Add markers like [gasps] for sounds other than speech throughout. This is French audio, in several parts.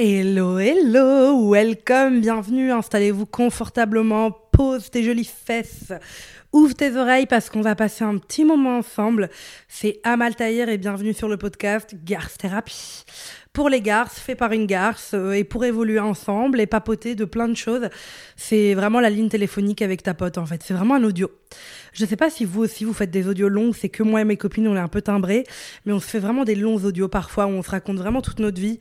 Hello, hello, welcome, bienvenue, installez-vous confortablement, pose tes jolies fesses, ouvre tes oreilles parce qu'on va passer un petit moment ensemble. C'est Amal Tahir et bienvenue sur le podcast Garce Thérapie. Pour les garces, fait par une garce euh, et pour évoluer ensemble et papoter de plein de choses. C'est vraiment la ligne téléphonique avec ta pote en fait, c'est vraiment un audio. Je sais pas si vous aussi vous faites des audios longs, c'est que moi et mes copines on est un peu timbrés, mais on se fait vraiment des longs audios parfois où on se raconte vraiment toute notre vie.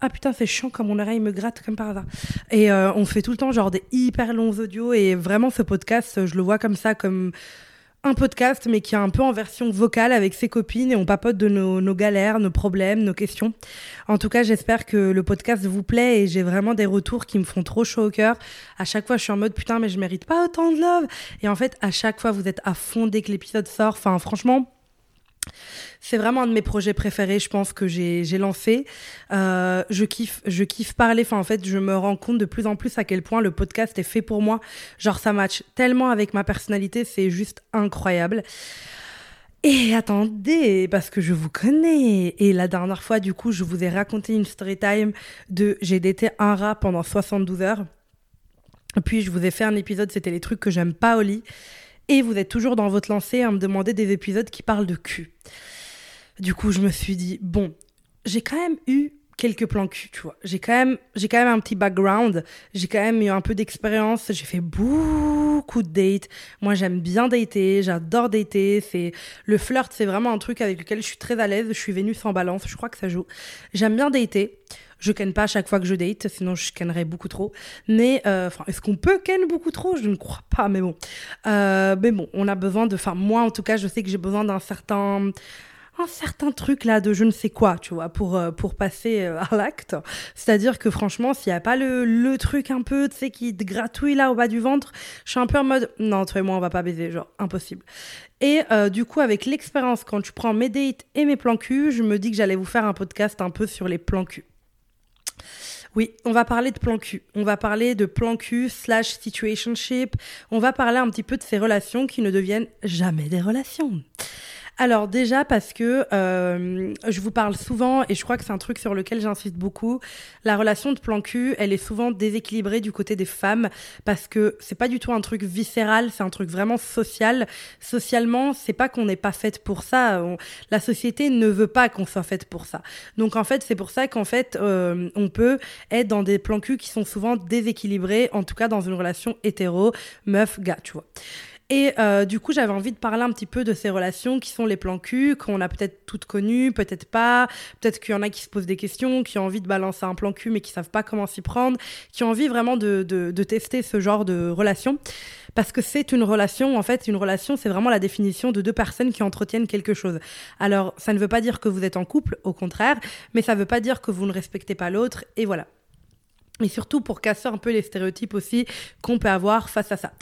Ah putain, c'est chiant comme mon oreille me gratte comme par hasard. Et euh, on fait tout le temps genre des hyper longs audios et vraiment ce podcast, je le vois comme ça, comme un podcast mais qui est un peu en version vocale avec ses copines et on papote de nos, nos galères, nos problèmes, nos questions. En tout cas, j'espère que le podcast vous plaît et j'ai vraiment des retours qui me font trop chaud au cœur. À chaque fois, je suis en mode putain, mais je mérite pas autant de love. Et en fait, à chaque fois, vous êtes à fond dès que l'épisode sort. Enfin, franchement, c'est vraiment un de mes projets préférés, je pense, que j'ai lancé. Euh, je, kiffe, je kiffe parler. En fait, je me rends compte de plus en plus à quel point le podcast est fait pour moi. Genre, ça match tellement avec ma personnalité, c'est juste incroyable. Et attendez, parce que je vous connais. Et la dernière fois, du coup, je vous ai raconté une story time de j'ai daté un rat pendant 72 heures. Puis, je vous ai fait un épisode, c'était les trucs que j'aime pas au lit. Et vous êtes toujours dans votre lancée à me demander des épisodes qui parlent de cul. Du coup, je me suis dit, bon, j'ai quand même eu quelques plans cul, tu vois. J'ai quand même, j'ai quand même un petit background. J'ai quand même eu un peu d'expérience. J'ai fait beaucoup de dates. Moi, j'aime bien dater. J'adore dater. C'est le flirt, c'est vraiment un truc avec lequel je suis très à l'aise. Je suis venue sans balance. Je crois que ça joue. J'aime bien dater. Je ken pas à chaque fois que je date, sinon je kennerais beaucoup trop. Mais euh, est-ce qu'on peut ken beaucoup trop? Je ne crois pas, mais bon. Euh, mais bon, on a besoin de. Enfin, moi en tout cas, je sais que j'ai besoin d'un certain un certain truc là de je ne sais quoi, tu vois, pour, euh, pour passer à l'acte. C'est-à-dire que franchement, s'il n'y a pas le, le, truc un peu, tu sais, qui te gratouille là au bas du ventre, je suis un peu en mode non, toi et moi, on va pas baiser, genre impossible. Et du coup, avec l'expérience, quand tu prends mes dates et mes plans cul, je me dis que j'allais vous faire un podcast un peu sur les plans cul. Oui, on va parler de plan cul. On va parler de plan cul slash situationship. On va parler un petit peu de ces relations qui ne deviennent jamais des relations. Alors déjà parce que euh, je vous parle souvent et je crois que c'est un truc sur lequel j'insiste beaucoup. La relation de plan cul, elle est souvent déséquilibrée du côté des femmes parce que c'est pas du tout un truc viscéral, c'est un truc vraiment social. Socialement, c'est pas qu'on n'est pas faite pour ça. la société ne veut pas qu'on soit faite pour ça. Donc en fait, c'est pour ça qu'en fait, euh, on peut être dans des plans cul qui sont souvent déséquilibrés, en tout cas dans une relation hétéro, meuf, gars, tu vois. Et euh, du coup, j'avais envie de parler un petit peu de ces relations qui sont les plans cul, qu'on a peut-être toutes connues, peut-être pas. Peut-être qu'il y en a qui se posent des questions, qui ont envie de balancer un plan cul mais qui savent pas comment s'y prendre, qui ont envie vraiment de, de, de tester ce genre de relation. Parce que c'est une relation, en fait, une relation, c'est vraiment la définition de deux personnes qui entretiennent quelque chose. Alors, ça ne veut pas dire que vous êtes en couple, au contraire, mais ça ne veut pas dire que vous ne respectez pas l'autre, et voilà. Et surtout pour casser un peu les stéréotypes aussi qu'on peut avoir face à ça.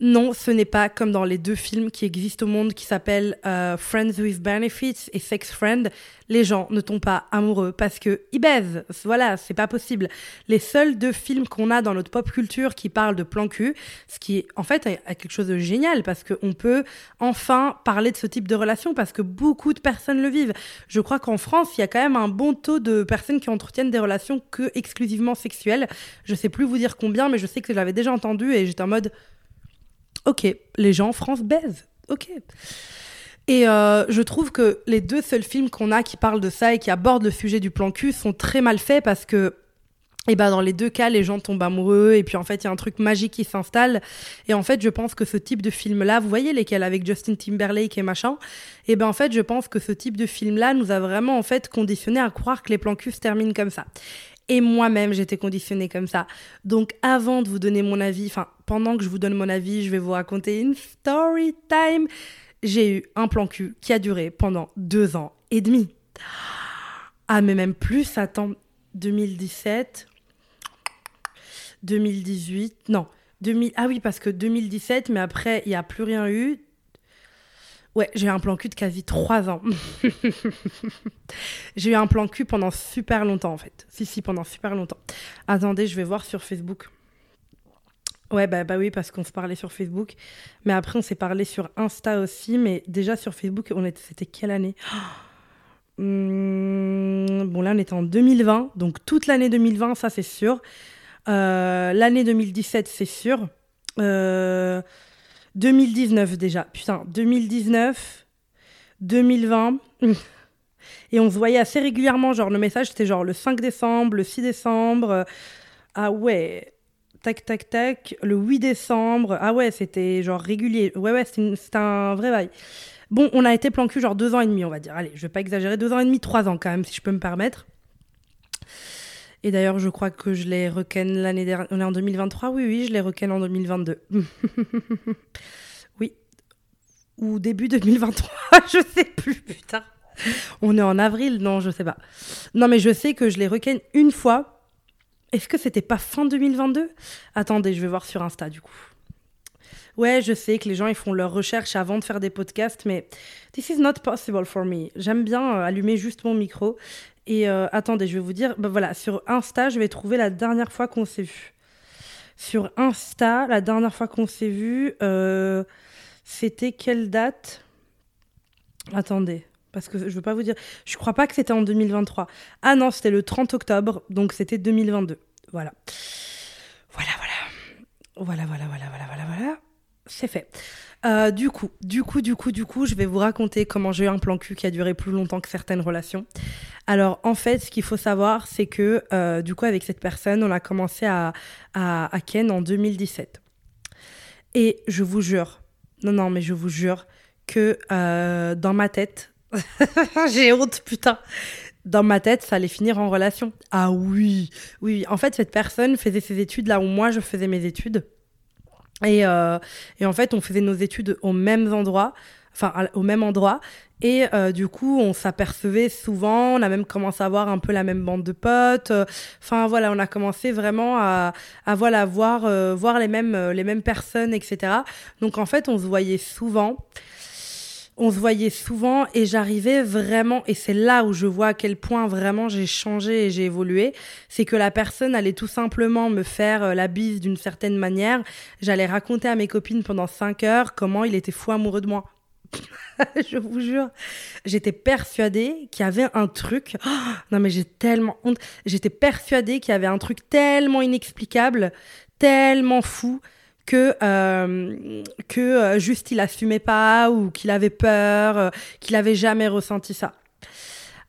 Non, ce n'est pas comme dans les deux films qui existent au monde qui s'appellent euh, Friends with Benefits et Sex Friend. Les gens ne tombent pas amoureux parce que ils baisent. Voilà, c'est pas possible. Les seuls deux films qu'on a dans notre pop culture qui parlent de plan cul, ce qui est en fait quelque chose de génial parce qu'on peut enfin parler de ce type de relation parce que beaucoup de personnes le vivent. Je crois qu'en France, il y a quand même un bon taux de personnes qui entretiennent des relations que exclusivement sexuelles. Je sais plus vous dire combien, mais je sais que j'avais déjà entendu et j'étais en mode Ok, les gens en France baisent. Ok. Et euh, je trouve que les deux seuls films qu'on a qui parlent de ça et qui abordent le sujet du plan cul sont très mal faits parce que et ben dans les deux cas, les gens tombent amoureux et puis en fait, il y a un truc magique qui s'installe. Et en fait, je pense que ce type de film-là, vous voyez lesquels avec Justin Timberlake et machin, et ben en fait, je pense que ce type de film-là nous a vraiment en fait conditionné à croire que les plans cul se terminent comme ça. Et moi-même, j'étais conditionnée comme ça. Donc, avant de vous donner mon avis, enfin, pendant que je vous donne mon avis, je vais vous raconter une story time. J'ai eu un plan cul qui a duré pendant deux ans et demi. Ah, mais même plus, attends, 2017, 2018, non, 2000, ah oui, parce que 2017, mais après, il n'y a plus rien eu. Ouais, j'ai eu un plan cul de quasi trois ans. [laughs] j'ai eu un plan cul pendant super longtemps, en fait. Si, si, pendant super longtemps. Attendez, je vais voir sur Facebook. Ouais, bah, bah oui, parce qu'on se parlait sur Facebook. Mais après, on s'est parlé sur Insta aussi. Mais déjà sur Facebook, on était, c'était quelle année? [gasps] Hmm, bon, là, on était en 2020, donc toute l'année 2020, ça c'est sûr. Euh, l'année 2017, c'est sûr. 2019 déjà. Putain, 2019, 2020. Et on se voyait assez régulièrement. Genre, le message, c'était genre le 5 décembre, le 6 décembre. Ah ouais, tac, tac, tac. Le 8 décembre. Ah ouais, c'était genre régulier. Ouais, ouais, c'était un vrai bail. Bon, on a été plan genre deux ans et demi, on va dire. Allez, je vais pas exagérer. Deux ans et demi, trois ans quand même, si je peux me permettre. Et d'ailleurs, je crois que je l'ai requenne l'année dernière. On est en 2023 Oui, oui, je l'ai requenne en 2022. [laughs] oui. Ou début 2023, [laughs] je sais plus, putain. On est en avril Non, je sais pas. Non, mais je sais que je l'ai requenne une fois. Est-ce que c'était pas fin 2022 Attendez, je vais voir sur Insta du coup. Ouais, je sais que les gens ils font leurs recherches avant de faire des podcasts, mais this is not possible for me. J'aime bien euh, allumer juste mon micro. Et euh, attendez, je vais vous dire, bah voilà, sur Insta, je vais trouver la dernière fois qu'on s'est vu. Sur Insta, la dernière fois qu'on s'est vu, euh, c'était quelle date? Attendez, parce que je veux pas vous dire. Je crois pas que c'était en 2023. Ah non, c'était le 30 octobre, donc c'était 2022. Voilà. Voilà, voilà. Voilà, voilà, voilà, voilà, voilà, voilà c'est fait. Euh, du coup, du coup, du coup, du coup, je vais vous raconter comment j'ai eu un plan cul qui a duré plus longtemps que certaines relations. Alors, en fait, ce qu'il faut savoir, c'est que, euh, du coup, avec cette personne, on a commencé à, à, Ken en 2017. Et je vous jure, non, non, mais je vous jure que euh, dans ma tête, [laughs] j'ai honte, putain. Dans ma tête, ça allait finir en relation. Ah oui, oui. En fait, cette personne faisait ses études là où moi je faisais mes études. Et, euh, et, en fait, on faisait nos études au même endroit, enfin au même endroit. Et euh, du coup, on s'apercevait souvent, on a même commencé à avoir un peu la même bande de potes. Enfin voilà, on a commencé vraiment à, à voilà voir euh, voir les mêmes les mêmes personnes, etc. Donc en fait, on se voyait souvent on se voyait souvent et j'arrivais vraiment, et c'est là où je vois à quel point vraiment j'ai changé et j'ai évolué, c'est que la personne allait tout simplement me faire euh, la bise d'une certaine manière. J'allais raconter à mes copines pendant cinq heures comment il était fou amoureux de moi. [laughs] je vous jure, j'étais persuadée qu'il y avait un truc. non mais j'ai tellement honte. J'étais persuadée qu'il y avait un truc tellement inexplicable, tellement fou que, euh, que euh, juste il assumait pas ou qu'il avait peur, euh, qu'il avait jamais ressenti ça.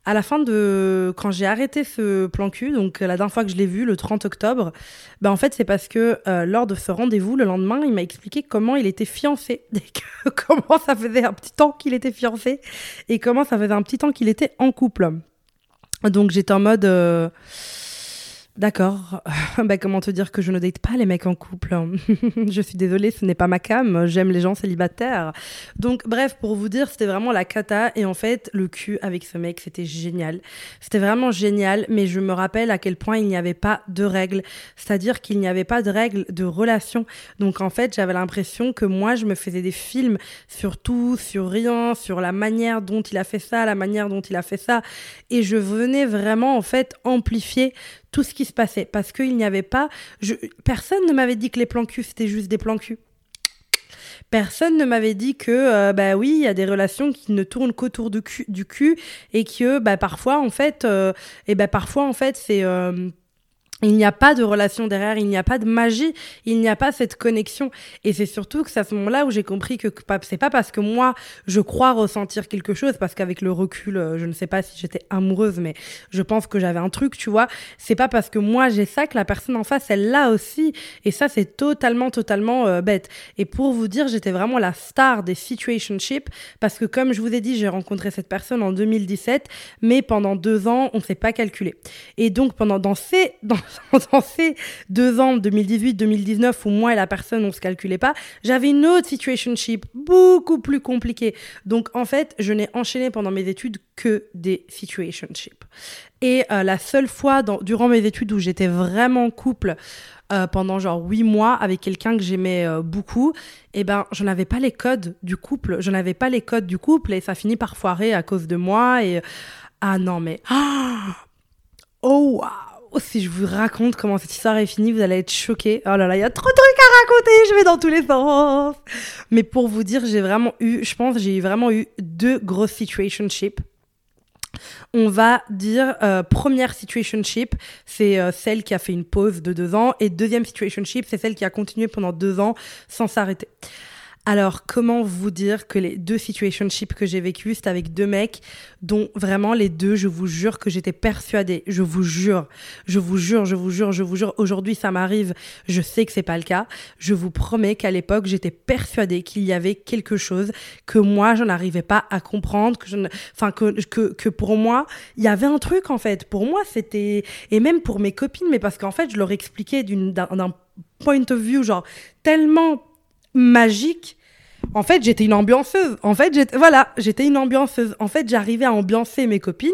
À la fin de quand j'ai arrêté ce plan cul, donc la dernière fois que je l'ai vu, le 30 octobre, ben en fait c'est parce que lors de ce rendez-vous, le lendemain, il m'a expliqué comment il était fiancé, [laughs] et comment ça faisait un petit temps qu'il était fiancé et comment ça faisait un petit temps qu'il était en couple. Donc j'étais en mode D'accord. [laughs] bah, comment te dire que je ne date pas les mecs en couple [laughs] Je suis désolée, ce n'est pas ma cam. J'aime les gens célibataires. Donc, bref, pour vous dire, c'était vraiment la cata. Et en fait, le cul avec ce mec, c'était génial. C'était vraiment génial. Mais je me rappelle à quel point il n'y avait pas de règles. C'est-à-dire qu'il n'y avait pas de règles de relation. Donc, en fait, j'avais l'impression que moi, je me faisais des films sur tout, sur rien, sur la manière dont il a fait ça, la manière dont il a fait ça. Et je venais vraiment, en fait, amplifier tout ce qui se passait parce qu'il n'y avait pas. Je, personne ne m'avait dit que les plans cul c'était juste des plans cul. Personne ne m'avait dit que euh, bah oui, il y a des relations qui ne tournent qu'autour du cul, du cul et que bah parfois en fait euh, et bah parfois en fait c'est euh, il n'y a pas de relation derrière, il n'y a pas de magie, il n'y a pas cette connexion. Et c'est surtout que c'est à ce moment-là où j'ai compris que c'est pas parce que moi je crois ressentir quelque chose, parce qu'avec le recul, euh, je ne sais pas si j'étais amoureuse, mais je pense que j'avais un truc, tu vois. C'est pas parce que moi j'ai ça que la personne en face elle l'a aussi. Et ça c'est totalement, totalement euh, bête. Et pour vous dire, j'étais vraiment la star des situationships, parce que comme je vous ai dit, j'ai rencontré cette personne en 2017, mais pendant deux ans on s'est pas calculé. Et donc pendant dans ces dans [laughs] dans ces deux ans, 2018-2019, où moi et la personne, on se calculait pas, j'avais une autre situationship beaucoup plus compliquée. Donc, en fait, je n'ai enchaîné pendant mes études que des situationships. Et euh, la seule fois durant mes études où j'étais vraiment couple, euh, pendant genre huit mois avec quelqu'un que j'aimais euh, beaucoup, eh ben je n'avais pas les codes du couple, je n'avais pas les codes du couple et ça finit par foirer à cause de moi et ah non mais [gasps] oh waouh Oh, si je vous raconte comment cette histoire est finie, vous allez être choqués. Oh là là, il y a trop de trucs à raconter, je vais dans tous les sens. Mais pour vous dire, j'ai vraiment eu, je pense, j'ai vraiment eu deux grosses situationships. on va dire euh, première situationship, c'est euh, celle qui a fait une pause de deux ans, et deuxième situationship, c'est celle qui a continué pendant deux ans sans s'arrêter. Alors, comment vous dire que les deux situationships que j'ai vécues, c'était avec deux mecs dont vraiment les deux, je vous jure que j'étais persuadée. Je vous jure, je vous jure, je vous jure, je vous jure. Aujourd'hui, ça m'arrive. Je sais que c'est pas le cas. Je vous promets qu'à l'époque, j'étais persuadée qu'il y avait quelque chose que moi, je n'arrivais pas à comprendre, que je enfin, que, que, que pour moi, il y avait un truc, en fait. Pour moi, c'était, et même pour mes copines, mais parce qu'en fait, je leur expliquais d'un point of view, genre, tellement magique en fait, j'étais une ambianceuse. En fait, j'étais, voilà, j'étais une ambianceuse. En fait, j'arrivais à ambiancer mes copines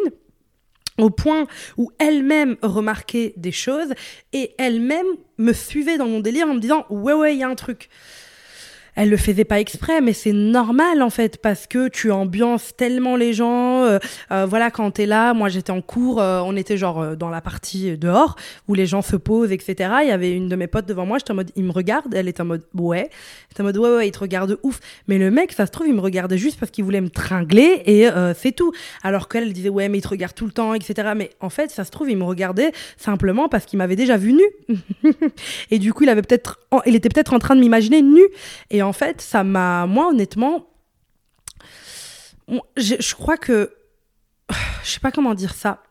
au point où elles-mêmes remarquaient des choses et elles-mêmes me suivaient dans mon délire en me disant ouais ouais il y a un truc elle le faisait pas exprès, mais c'est normal en fait parce que tu ambiances tellement les gens. Euh, euh, voilà, quand t'es là, moi j'étais en cours, euh, on était genre dans la partie dehors où les gens se posent, etc. Il y avait une de mes potes devant moi, j'étais en mode, il me regarde, elle est en mode ouais, j'étais en mode ouais ouais, il te regarde ouf. Mais le mec, ça se trouve, il me regardait juste parce qu'il voulait me tringler et c'est tout. Alors qu'elle disait ouais, mais il te regarde tout le temps, etc. Mais en fait, ça se trouve, il me regardait simplement parce qu'il m'avait déjà vu nu. [laughs] et du coup, il avait peut-être, il était peut-être en train de m'imaginer nu. Et en fait, ça m'a, moi, honnêtement, je, crois que, je sais pas comment dire ça,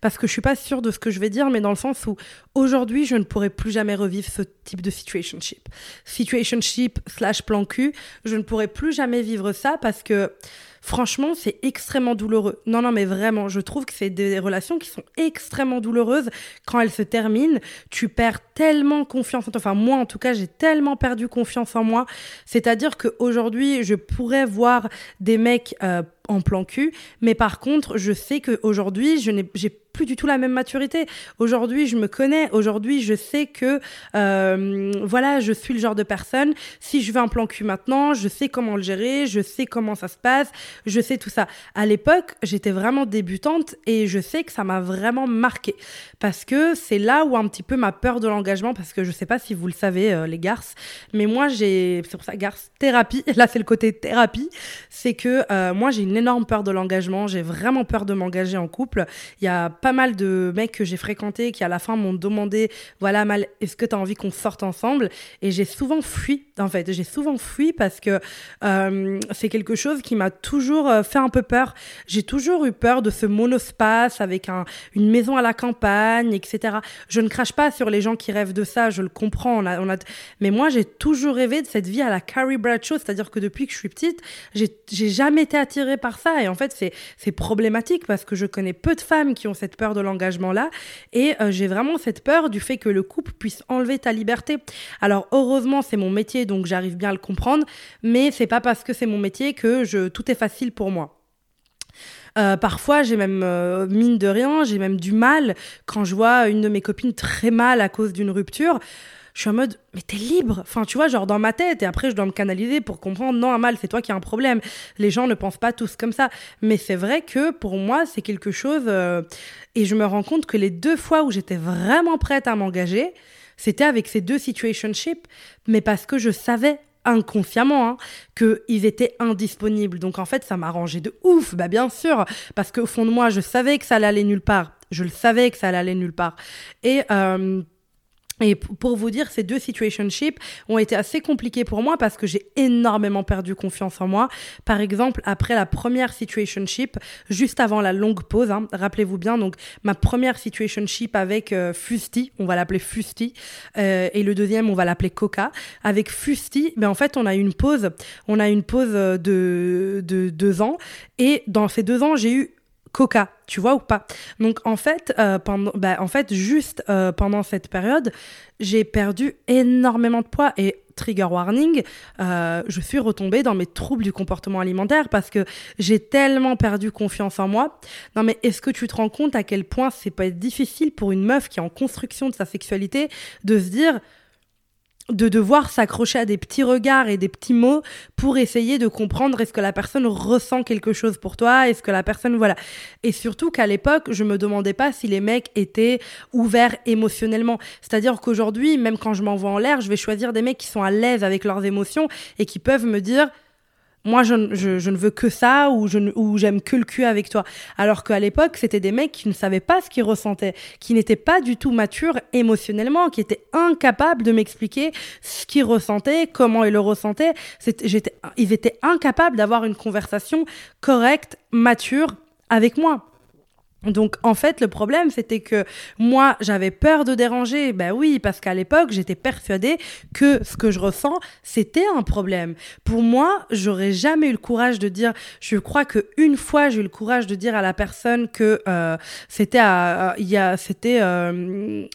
parce que je suis pas sûre de ce que je vais dire, mais dans le sens où aujourd'hui, je ne pourrais plus jamais revivre ce type de situationship. Situationship slash plan cul, je ne pourrais plus jamais vivre ça parce que Franchement, c'est extrêmement douloureux. Non, non, mais vraiment, je trouve que c'est des relations qui sont extrêmement douloureuses. Quand elles se terminent, tu perds tellement confiance en toi. Enfin, moi, en tout cas, j'ai tellement perdu confiance en moi. C'est-à-dire qu'aujourd'hui, je pourrais voir des mecs euh, en plan cul, mais par contre, je sais qu'aujourd'hui, je n'ai, plus du tout la même maturité. Aujourd'hui, je me connais. Aujourd'hui, je sais que, euh, voilà, je suis le genre de personne. Si je veux un plan cul maintenant, je sais comment le gérer, je sais comment ça se passe, je sais tout ça. À l'époque, j'étais vraiment débutante et je sais que ça m'a vraiment marqué parce que c'est là où un petit peu ma peur de l'engagement, parce que je sais pas si vous le savez, euh, les garces, mais moi j'ai, c'est pour ça garce thérapie. [laughs] Là, c'est le côté thérapie, c'est que euh, moi j'ai une énorme peur de l'engagement. J'ai vraiment peur de m'engager en couple. Il y a pas mal de mecs que j'ai fréquentés qui à la fin m'ont demandé voilà mal est-ce que tu as envie qu'on sorte ensemble? Et j'ai souvent fui en fait. J'ai souvent fui parce que euh, c'est quelque chose qui m'a toujours euh, fait un peu peur. J'ai toujours eu peur de ce monospace avec un, une maison à la campagne etc je ne crache pas sur les gens qui rêvent de ça je le comprends. Mais moi j'ai toujours rêvé de cette vie à la Carrie Bradshaw. C'est-à-dire que depuis que je suis petite j'ai jamais été attirée par ça et en fait c'est problématique parce que je connais peu de femmes qui ont cette peur de l'engagement-là. Et euh, j'ai vraiment cette peur du fait que le couple puisse enlever ta liberté. Alors, heureusement, c'est mon métier, donc j'arrive bien à le comprendre. Mais c'est pas parce que c'est mon métier que tout est facile pour moi. Euh, parfois, j'ai même, euh, mine de rien, j'ai même du mal quand je vois une de mes copines très mal à cause d'une rupture je suis en mode, mais t'es libre. Enfin, tu vois, genre dans ma tête. Et après, je dois me canaliser pour comprendre, non, Amal, c'est toi qui as un problème. Les gens ne pensent pas tous comme ça. Mais c'est vrai que pour moi, c'est quelque chose. Euh, et je me rends compte que les deux fois où j'étais vraiment prête à m'engager, c'était avec ces deux situationships. Mais parce que je savais inconsciemment hein, qu'ils étaient indisponibles. Donc en fait, ça m'arrangeait de ouf, bah bien sûr, parce qu'au fond de moi, je savais que ça allait nulle part. Je le savais que ça allait nulle part. Et euh, et pour vous dire, ces deux situationships ont été assez compliqués pour moi parce que j'ai énormément perdu confiance en moi. Par exemple, après la première situationship, juste avant la longue pause, hein, rappelez-vous bien, donc ma première situationship avec euh, Fusti, on va l'appeler Fusti, euh, et le deuxième, on va l'appeler Coca. Avec Fusti, ben en fait, on a une pause, on a une pause de, de deux ans, et dans ces deux ans, j'ai eu Coca, tu vois ou pas? Donc en fait, euh, pendant, bah, en fait, juste euh, pendant cette période, j'ai perdu énormément de poids et trigger warning, euh, je suis retombée dans mes troubles du comportement alimentaire parce que j'ai tellement perdu confiance en moi. Non mais est-ce que tu te rends compte à quel point c'est pas difficile pour une meuf qui est en construction de sa sexualité de se dire de devoir s'accrocher à des petits regards et des petits mots pour essayer de comprendre est-ce que la personne ressent quelque chose pour toi, est-ce que la personne voilà. Et surtout qu'à l'époque, je me demandais pas si les mecs étaient ouverts émotionnellement. C'est-à-dire qu'aujourd'hui, même quand je m'envoie en l'air, je vais choisir des mecs qui sont à l'aise avec leurs émotions et qui peuvent me dire moi je, ne veux que ça ou je ou j'aime que le cul avec toi. Alors qu'à l'époque c'était des mecs qui ne savaient pas ce qu'ils ressentaient qui n'étaient pas du tout matures émotionnellement qui étaient incapables de m'expliquer ce qu'ils ressentaient comment ils le ressentaient. J'étais ils étaient incapables d'avoir une conversation correcte mature avec moi donc en fait le problème c'était que moi j'avais peur de déranger. Ben oui parce qu'à l'époque j'étais persuadée que ce que je ressens c'était un problème. Pour moi j'aurais jamais eu le courage de dire je crois que une fois j'ai eu le courage de dire à la personne que euh, c'était il y a c'était euh,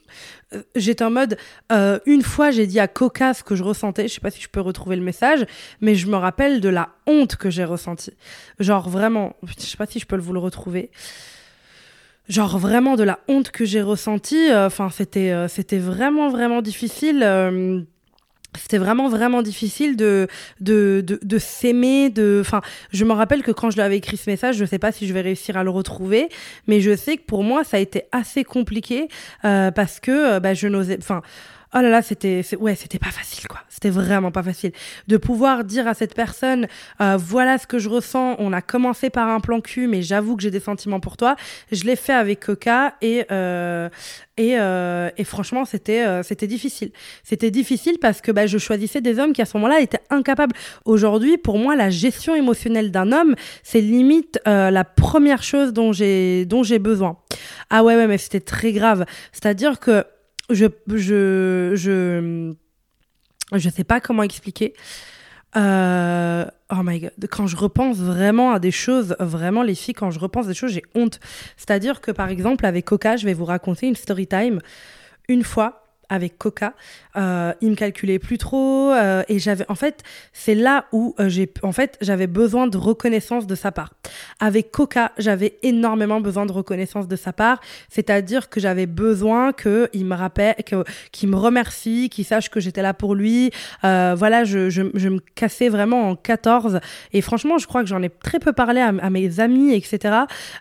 j'étais en mode euh, une fois j'ai dit à Coca ce que je ressentais. Je sais pas si je peux retrouver le message mais je me rappelle de la honte que j'ai ressentie. Genre vraiment je sais pas si je peux vous le retrouver genre vraiment de la honte que j'ai ressentie. Euh, enfin, c'était euh, c'était vraiment vraiment difficile. Euh, c'était vraiment vraiment difficile de de, de, de s'aimer de enfin je me rappelle que quand je lui avais écrit ce message je sais pas si je vais réussir à le retrouver mais je sais que pour moi ça a été assez compliqué parce que bah, je n'osais enfin oh là là, c'était, ouais, c'était pas facile, quoi. C'était vraiment pas facile. De pouvoir dire à cette personne, euh, voilà ce que je ressens, on a commencé par un plan cul, mais j'avoue que j'ai des sentiments pour toi. Je l'ai fait avec Coca et, euh, et, euh, et franchement, c'était, c'était difficile. C'était difficile parce que bah, je choisissais des hommes qui, à ce moment-là, étaient incapables. Aujourd'hui, pour moi, la gestion émotionnelle d'un homme, c'est limite la première chose dont j'ai, dont j'ai besoin. Ah ouais, ouais, mais c'était très grave. C'est-à-dire que je, je, je, je sais pas comment expliquer. Euh, oh my god, quand je repense vraiment à des choses, vraiment les filles, quand je repense à des choses, j'ai honte. C'est-à-dire que par exemple, avec Coca, je vais vous raconter une story time. Une fois, avec Coca. Euh, il me calculait plus trop euh, et j'avais en fait c'est là où euh, j'ai en fait j'avais besoin de reconnaissance de sa part. Avec Coca, j'avais énormément besoin de reconnaissance de sa part, c'est-à-dire que j'avais besoin que il me rappelle que qu'il me remercie, qu'il sache que j'étais là pour lui. Euh, voilà, je, je, me cassais vraiment en 14 et franchement, je crois que j'en ai très peu parlé à, mes amis, etc.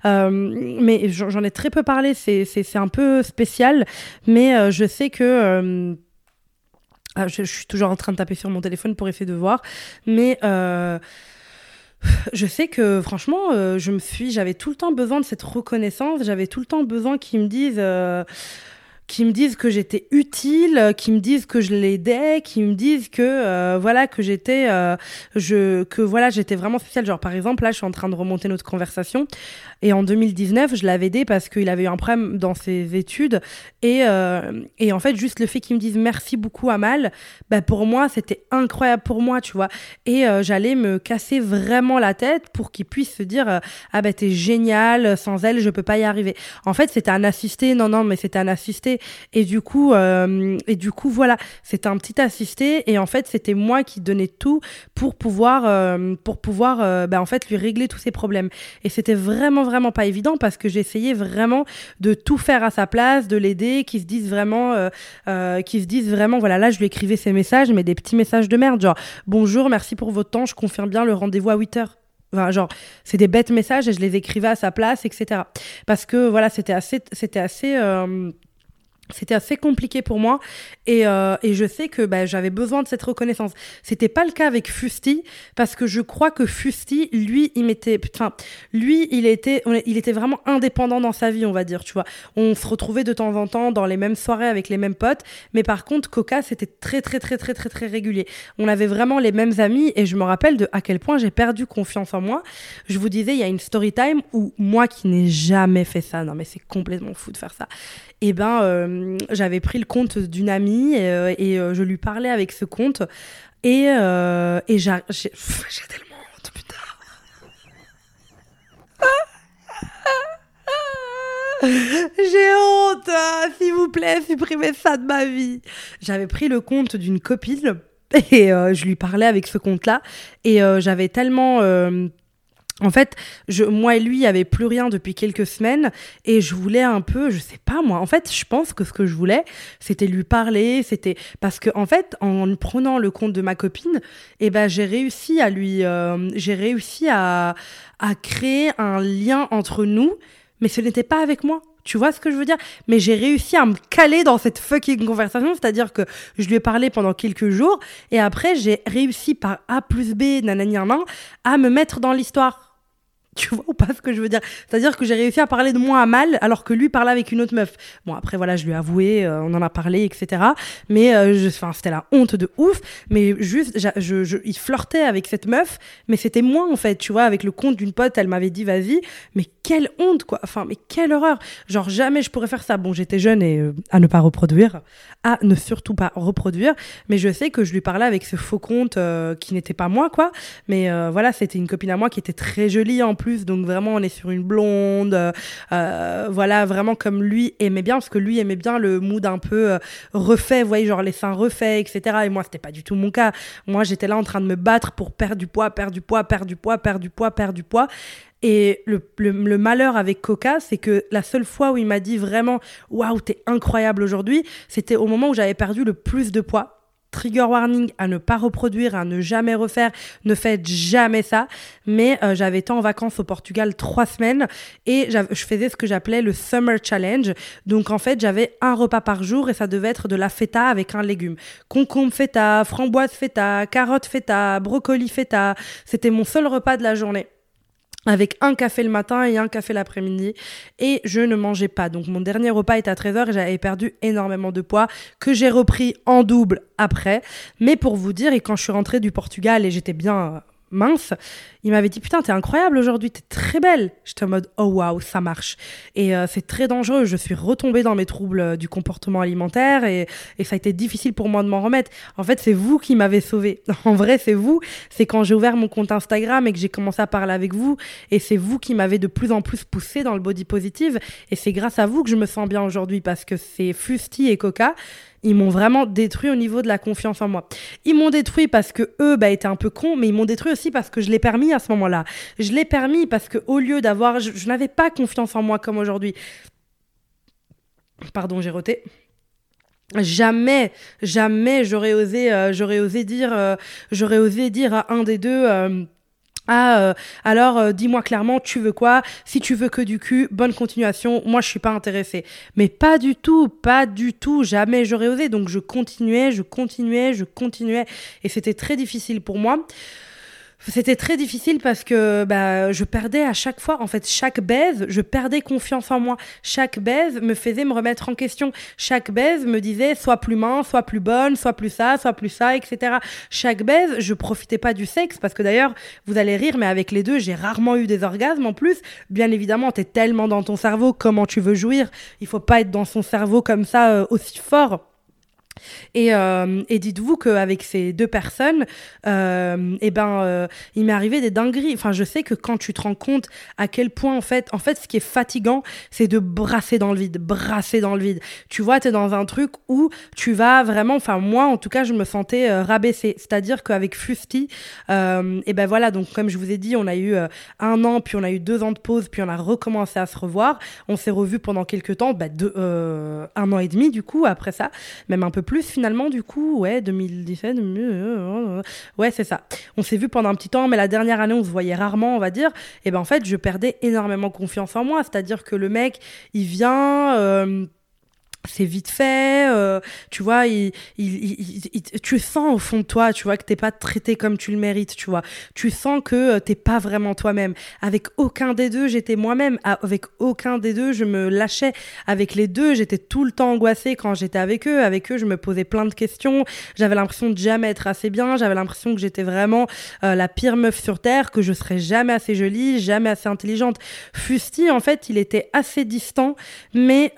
Mais j'en ai très peu parlé, c'est c'est un peu spécial, mais je sais que euh, ah, je, suis toujours en train de taper sur mon téléphone pour essayer de voir, mais euh, je sais que franchement, euh, je me suis, j'avais tout le temps besoin de cette reconnaissance, j'avais tout le temps besoin qu'ils me disent qui me disent que j'étais utile, qui me disent que je l'aidais, qui me disent que euh, voilà que j'étais euh, que voilà j'étais vraiment spéciale. Genre par exemple là je suis en train de remonter notre conversation et en 2019 je l'avais aidé parce qu'il avait eu un problème dans ses études et euh, et en fait juste le fait qu'il me dise merci beaucoup Amal, bah pour moi c'était incroyable pour moi tu vois et j'allais me casser vraiment la tête pour qu'il puisse se dire ah bah t'es génial sans elle je peux pas y arriver. En fait c'était un assisté non non mais c'était un assisté et du coup, euh, et du coup, voilà, c'était un petit assisté. Et en fait, c'était moi qui donnais tout pour pouvoir, euh, pour pouvoir, euh, bah, en fait, lui régler tous ses problèmes. Et c'était vraiment, vraiment pas évident parce que j'essayais vraiment de tout faire à sa place, de l'aider, qui se disent vraiment, qui se disent vraiment, voilà, là, je lui écrivais ces messages, mais des petits messages de merde, genre, bonjour, merci pour votre temps, je confirme bien le rendez-vous à 8 heures. Enfin, genre, c'est des bêtes messages et je les écrivais à sa place, etc. Parce que voilà, c'était assez, c'était assez, c'était assez compliqué pour moi et, euh, et je sais que bah, j'avais besoin de cette reconnaissance. C'était pas le cas avec Fusti parce que je crois que Fusti, lui, il m'était, enfin, lui, il était, il était vraiment indépendant dans sa vie, on va dire, tu vois. On se retrouvait de temps en temps dans les mêmes soirées avec les mêmes potes, mais par contre, Coca, c'était très, très, très, très, très, très régulier. On avait vraiment les mêmes amis et je me rappelle de à quel point j'ai perdu confiance en moi. Je vous disais, il y a une story time où moi qui n'ai jamais fait ça, non mais c'est complètement fou de faire ça et eh ben euh, j'avais pris le compte d'une amie et, euh, euh, je lui parlais avec ce compte. Et, et j'ai tellement honte putain. [laughs] J'ai honte, s'il vous plaît, supprimez ça de ma vie. J'avais pris le compte d'une copine et je lui parlais avec ce compte-là. Et j'avais tellement en fait, je, moi et lui, il n'y avait plus rien depuis quelques semaines et je voulais un peu, je sais pas moi, en fait, je pense que ce que je voulais, c'était lui parler, c'était parce que en fait, en prenant le compte de ma copine, eh ben, j'ai réussi à lui, euh, j'ai réussi à, à créer un lien entre nous, mais ce n'était pas avec moi Tu vois ce que je veux dire? Mais j'ai réussi à me caler dans cette fucking conversation, c'est-à-dire que je lui ai parlé pendant quelques jours et après j'ai réussi par A plus B, nanani, à me mettre dans l'histoire. [laughs] Tu vois ou pas ce que je veux dire? C'est-à-dire que j'ai réussi à parler de moi à mal alors que lui parlait avec une autre meuf. Bon, après, voilà, je lui ai avoué, euh, on en a parlé, etc. Mais euh, c'était la honte de ouf. Mais juste, je, il flirtait avec cette meuf, mais c'était moi, en fait. Tu vois, avec le compte d'une pote, elle m'avait dit, vas-y. Mais quelle honte, quoi. Enfin, mais quelle horreur. Genre, jamais je pourrais faire ça. Bon, j'étais jeune et euh, à ne pas reproduire. À ne surtout pas reproduire. Mais je sais que je lui parlais avec ce faux compte qui n'était pas moi, quoi. Mais voilà, c'était une copine à moi qui était très jolie en plus donc vraiment, on est sur une blonde. Euh, voilà, vraiment comme lui aimait bien, parce que lui aimait bien le mood un peu euh, refait, vous voyez, genre les seins refaits, etc. Et moi, c'était pas du tout mon cas. Moi, j'étais là en train de me battre pour perdre du poids, perdre du poids, perdre du poids, perdre du poids, perdre du poids. Et le, le, malheur avec Coca, c'est que la seule fois où il m'a dit vraiment Waouh, t'es incroyable aujourd'hui, c'était au moment où j'avais perdu le plus de poids trigger warning à ne pas reproduire, à ne jamais refaire. Ne faites jamais ça. Mais euh, j'avais été en vacances au Portugal trois semaines et je faisais ce que j'appelais le Summer Challenge. Donc en fait, j'avais un repas par jour et ça devait être de la feta avec un légume. Concombre feta, framboise feta, carotte feta, brocoli feta. C'était mon seul repas de la journée avec un café le matin et un café l'après-midi et je ne mangeais pas. Donc mon dernier repas était à 13h et j'avais perdu énormément de poids que j'ai repris en double après. Mais pour vous dire, et quand je suis rentrée du Portugal et j'étais bien mince, il m'avait dit putain t'es incroyable aujourd'hui, t'es très belle. J'étais en mode oh waouh ça marche. Et euh, c'est très dangereux. Je suis retombée dans mes troubles euh, du comportement alimentaire et, et, ça a été difficile pour moi de m'en remettre. En fait c'est vous qui m'avez sauvé. [laughs] En vrai c'est vous. C'est quand j'ai ouvert mon compte Instagram et que j'ai commencé à parler avec vous et c'est vous qui m'avez de plus en plus poussé dans le body positive et c'est grâce à vous que je me sens bien aujourd'hui parce que c'est Fusti et Coca ils m'ont vraiment détruit au niveau de la confiance en moi. Ils m'ont détruit parce que eux bah, étaient un peu cons, mais ils m'ont détruit aussi parce que je l'ai permis à ce moment-là. Je l'ai permis parce que au lieu d'avoir, je, n'avais pas confiance en moi comme aujourd'hui. Pardon, j'ai roté jamais jamais j'aurais osé euh, j'aurais osé dire euh, j'aurais osé dire à un des deux euh, ah, euh, alors euh, dis-moi clairement, tu veux quoi? Si tu veux que du cul, bonne continuation. Moi, je suis pas intéressée. Mais pas du tout, pas du tout. Jamais j'aurais osé. Donc, je continuais, je continuais, je continuais. Et c'était très difficile pour moi. C'était très difficile parce que bah, je perdais à chaque fois, en fait, chaque baise, je perdais confiance en moi. Chaque baise me faisait me remettre en question. Chaque baise me disait soit plus mince, soit plus bonne, soit plus ça, soit plus ça, etc. Chaque baise, je profitais pas du sexe parce que d'ailleurs, vous allez rire, mais avec les deux, j'ai rarement eu des orgasmes en plus. Bien évidemment, tu es tellement dans ton cerveau, comment tu veux jouir? Il faut pas être dans son cerveau comme ça euh, aussi fort. Et, euh, et dites-vous qu'avec ces deux personnes, euh, eh ben, euh, il m'est arrivé des dingueries. Enfin, je sais que quand tu te rends compte à quel point, en fait, en fait, ce qui est fatigant, c'est de brasser dans le vide, brasser dans le vide. Tu vois, tu es dans un truc où tu vas vraiment, enfin, moi, en tout cas, je me sentais rabaissée. C'est-à-dire qu'avec Fusti, et ben voilà, donc, comme je vous ai dit, on a eu un an, puis on a eu deux ans de pause, puis on a recommencé à se revoir. On s'est revus pendant quelques temps, bah, deux, un an et demi, du coup, après ça, même un peu plus finalement, du coup, ouais, 2017, ouais, c'est ça. On s'est vu pendant un petit temps, mais la dernière année, on se voyait rarement, on va dire. Et ben en fait, je perdais énormément confiance en moi. C'est-à-dire que le mec, il vient. Euh, c'est vite fait, euh, tu vois, il, il, tu sens au fond de toi, tu vois, que t'es pas traité comme tu le mérites, tu vois. Tu sens que euh, t'es pas vraiment toi-même. Avec aucun des deux, j'étais moi-même. Avec aucun des deux, je me lâchais. Avec les deux, j'étais tout le temps angoissée quand j'étais avec eux. Avec eux, je me posais plein de questions. J'avais l'impression de jamais être assez bien. J'avais l'impression que j'étais vraiment euh, la pire meuf sur Terre, que je serais jamais assez jolie, jamais assez intelligente. Fusti, en fait, il était assez distant, mais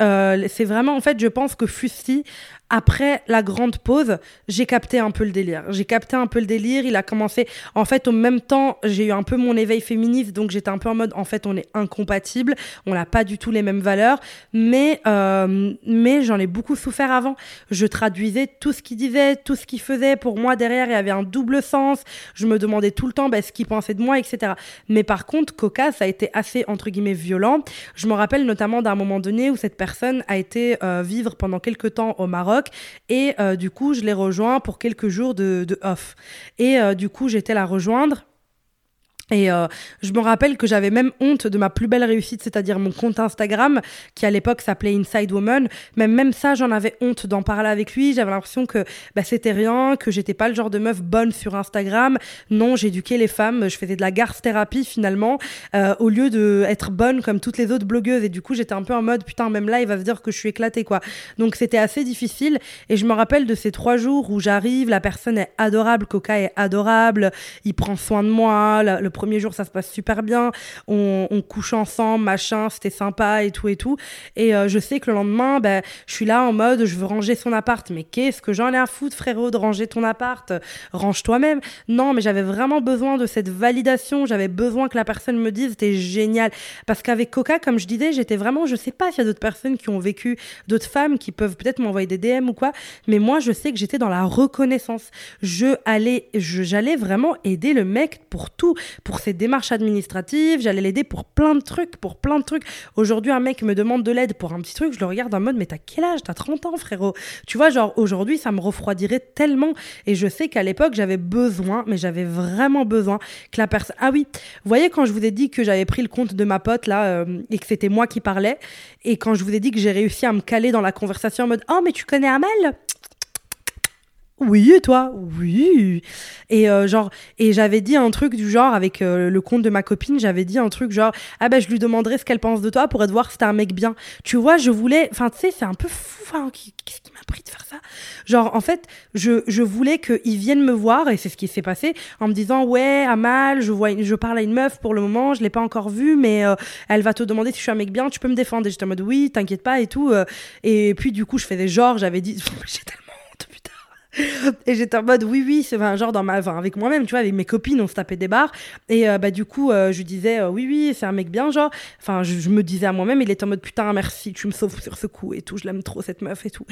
c'est vraiment, en fait, je pense que Fusti après la grande pause, j'ai capté un peu le délire. J'ai capté un peu le délire. Il a commencé. En fait, au même temps, j'ai eu un peu mon éveil féministe, donc j'étais un peu en mode. En fait, on est incompatibles. On n'a pas du tout les mêmes valeurs. Mais, euh, mais j'en ai beaucoup souffert avant. Je traduisais tout ce qu'il disait, tout ce qu'il faisait. Pour moi, derrière, il y avait un double sens. Je me demandais tout le temps bah, ce qu'il pensait de moi, etc. Mais par contre, Coca, ça a été assez entre guillemets violent. Je me rappelle notamment d'un moment donné où cette personne a été euh, vivre pendant quelques temps au Maroc et euh, du coup, je l'ai rejoint pour quelques jours de, off. Et euh, du coup, j'étais la rejoindre. Et euh, je me rappelle que j'avais même honte de ma plus belle réussite, c'est-à-dire mon compte Instagram, qui à l'époque s'appelait Inside Woman. Mais même ça, j'en avais honte d'en parler avec lui. J'avais l'impression que bah, c'était rien, que j'étais pas le genre de meuf bonne sur Instagram. Non, j'éduquais les femmes, je faisais de la garce thérapie finalement, euh, au lieu d'être bonne comme toutes les autres blogueuses. Et du coup, j'étais un peu en mode, putain, même là, il va se dire que je suis éclatée, quoi. Donc c'était assez difficile. Et je me rappelle de ces trois jours où j'arrive, la personne est adorable, Coca est adorable, il prend soin de moi, le premier jour, ça se passe super bien. On, couche ensemble, machin, c'était sympa et tout et tout. Et euh, je sais que le lendemain, ben, je suis là en mode, je veux ranger son appart. Mais qu'est-ce que j'en ai à foutre, frérot, de ranger ton appart? Range toi-même. Non, mais j'avais vraiment besoin de cette validation. J'avais besoin que la personne me dise, c'était génial. Parce qu'avec Coca, comme je disais, j'étais vraiment, je sais pas s'il y a d'autres personnes qui ont vécu, d'autres femmes qui peuvent peut-être m'envoyer des DM ou quoi. Mais moi, je sais que j'étais dans la reconnaissance. Je allais, j'allais vraiment aider le mec pour tout, pour ses démarches administratives, j'allais l'aider pour plein de trucs, pour plein de trucs. Aujourd'hui, un mec me demande de l'aide pour un petit truc, je le regarde en mode, mais t'as quel âge? T'as 30 ans, frérot. Tu vois, genre, aujourd'hui, ça me refroidirait tellement. Et je sais qu'à l'époque, j'avais besoin, mais j'avais vraiment besoin que la personne. Ah oui, vous voyez, quand je vous ai dit que j'avais pris le compte de ma pote, là, euh, et que c'était moi qui parlais, et quand je vous ai dit que j'ai réussi à me caler dans la conversation en mode, oh, mais tu connais Amal oui, et toi? Oui. Et euh, genre, et j'avais dit un truc du genre avec euh, le compte de ma copine, j'avais dit un truc genre ah ben je lui demanderai ce qu'elle pense de toi pour être voir si t'es un mec bien. Tu vois, je voulais, enfin tu sais, c'est un peu fou. Enfin, qu'est-ce qui m'a pris de faire ça? Genre en fait, je, je voulais qu'ils viennent me voir et c'est ce qui s'est passé en me disant ouais Amal, je vois, je parle à une meuf pour le moment, je l'ai pas encore vue, mais euh, elle va te demander si je suis un mec bien, tu peux me défendre. Et j'étais en mode oui, t'inquiète pas et tout. et puis du coup, je faisais genre, j'avais dit [laughs] et j'étais en mode oui oui c'est un genre dans ma enfin, avec moi-même tu vois avec mes copines on se tapait des barres. Et euh, bah du coup euh, je disais euh, oui oui c'est un mec bien genre. Enfin je, me disais à moi-même il était en mode putain merci tu me sauves sur ce coup et tout je l'aime trop cette meuf et tout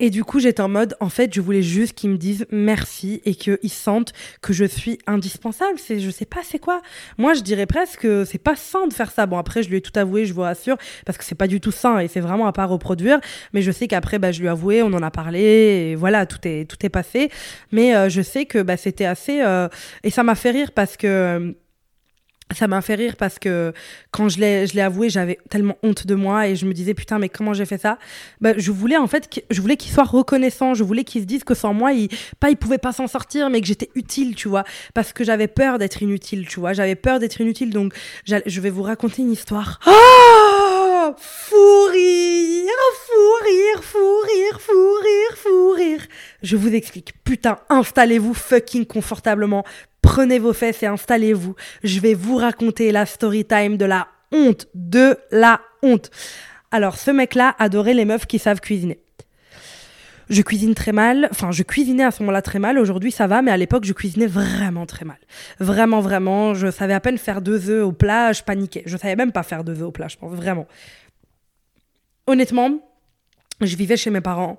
et du coup, j'étais en mode, en fait, je voulais juste qu'ils me disent merci et qu'ils sentent que je suis indispensable. C'est, je sais pas, c'est quoi? Moi, je dirais presque que c'est pas sain de faire ça. Bon, après, je lui ai tout avoué, je vous rassure, parce que c'est pas du tout sain et c'est vraiment à pas reproduire. Mais je sais qu'après, bah, je lui ai avoué, on en a parlé et voilà, tout est, tout est passé. Mais euh, je sais que bah, c'était assez. Euh, et ça m'a fait rire parce que ça m'a fait rire parce que quand je l'ai, je l'ai avoué, j'avais tellement honte de moi et je me disais putain mais comment j'ai fait ça? Bah, Je voulais en fait, je voulais qu'il soit reconnaissant, je voulais qu'il se dise que sans moi, il, pas il pouvait pas s'en sortir, mais que j'étais utile, tu vois, parce que j'avais peur d'être inutile, tu vois, j'avais peur d'être inutile, donc je vais vous raconter une histoire. Oh Fou rire, fou rire, fou rire, fou rire, fou rire. Je vous explique. Putain, installez-vous fucking confortablement Prenez vos fesses et installez-vous. Je vais vous raconter la story time de la honte, de la honte. Alors, ce mec-là adorait les meufs qui savent cuisiner. Je cuisine très mal, enfin je cuisinais à ce moment-là très mal, aujourd'hui ça va, mais à l'époque je cuisinais vraiment très mal. Vraiment, vraiment, je savais à peine faire deux œufs au plat, je paniquais. Je savais même pas faire deux œufs au plat, je pense, vraiment. Honnêtement, je vivais chez mes parents,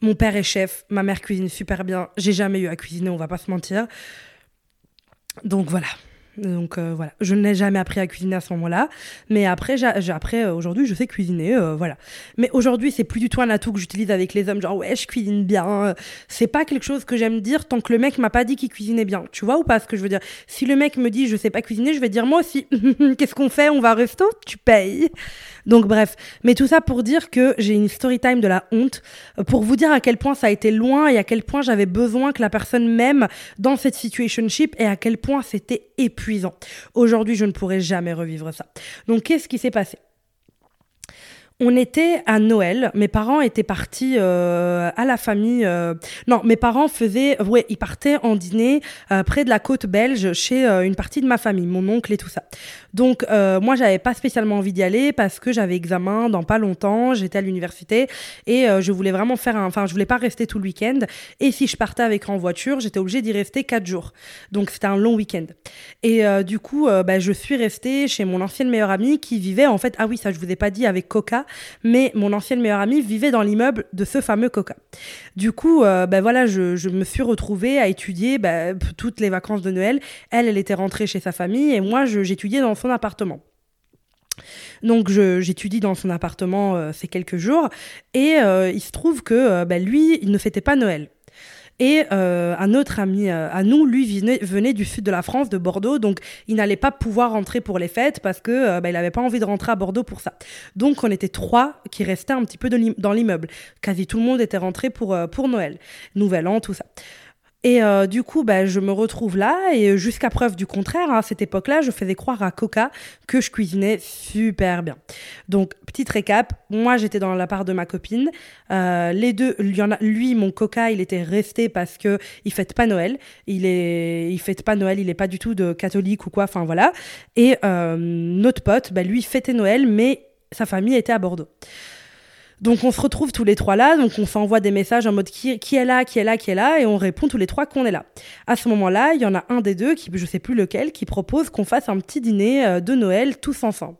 mon père est chef, ma mère cuisine super bien, j'ai jamais eu à cuisiner, on va pas se mentir. Donc voilà. Donc euh, voilà, je n'ai jamais appris à cuisiner à ce moment-là, mais après, après euh, aujourd'hui, je sais cuisiner, euh, voilà. Mais aujourd'hui, c'est plus du tout un atout que j'utilise avec les hommes, genre ouais, je cuisine bien. C'est pas quelque chose que j'aime dire tant que le mec m'a pas dit qu'il cuisinait bien. Tu vois ou pas ce que je veux dire? Si le mec me dit je sais pas cuisiner, je vais dire moi aussi. [laughs] Qu'est-ce qu'on fait? On va au resto? Tu payes? Donc bref, mais tout ça pour dire que j'ai une story time de la honte, euh, pour vous dire à quel point ça a été loin et à quel point j'avais besoin que la personne m'aime dans cette situationship et à quel point c'était épuisant. Aujourd'hui, je ne pourrais jamais revivre ça. Donc qu'est-ce qui s'est passé? On était à Noël. Mes parents étaient partis euh, à la famille. Euh, non, mes parents faisaient. Ouais, ils partaient en dîner euh, près de la côte belge chez une partie de ma famille, mon oncle et tout ça. Donc moi, j'avais pas spécialement envie d'y aller parce que j'avais examen dans pas longtemps. J'étais à l'université et je voulais vraiment faire un. Enfin, je voulais pas rester tout le week-end. Et si je partais avec en voiture, j'étais obligée d'y rester quatre jours. Donc c'était un long week-end. Et du coup, bah, je suis restée chez mon ancienne meilleure amie qui vivait en fait. Ah oui, ça je vous ai pas dit avec Coca mais mon ancienne meilleure amie vivait dans l'immeuble de ce fameux Coca. Du coup, euh, ben voilà, je, me suis retrouvée à étudier ben, toutes les vacances de Noël. Elle, elle était rentrée chez sa famille et moi, j'étudiais dans son appartement. Donc j'étudie dans son appartement euh, ces quelques jours et euh, il se trouve que ben, lui, il ne fêtait pas Noël. Et euh, un autre ami euh, à nous, lui, venait, du sud de la France, de Bordeaux, donc il n'allait pas pouvoir rentrer pour les fêtes parce que euh, bah, il n'avait pas envie de rentrer à Bordeaux pour ça. Donc on était trois qui restaient un petit peu dans l'immeuble. Quasi tout le monde était rentré pour, pour Noël, Nouvel An, tout ça. Et euh, du coup, bah, je me retrouve là et jusqu'à preuve du contraire, hein, à cette époque-là, je faisais croire à Coca que je cuisinais super bien. Donc, petite récap, moi j'étais dans la part de ma copine. Euh, les deux, y en a, lui, mon Coca, il était resté parce que il fête pas Noël. Il est, il fête pas Noël, il est pas du tout de catholique ou quoi. Enfin voilà. Et euh, notre pote, bah, lui fêtait Noël, mais sa famille était à Bordeaux. Donc on se retrouve tous les trois là, donc on s'envoie des messages en mode qui, est là, qui est là, qui est là, et on répond tous les trois qu'on est là. À ce moment-là, il y en a un des deux, qui je sais plus lequel, qui propose qu'on fasse un petit dîner euh, de Noël tous ensemble.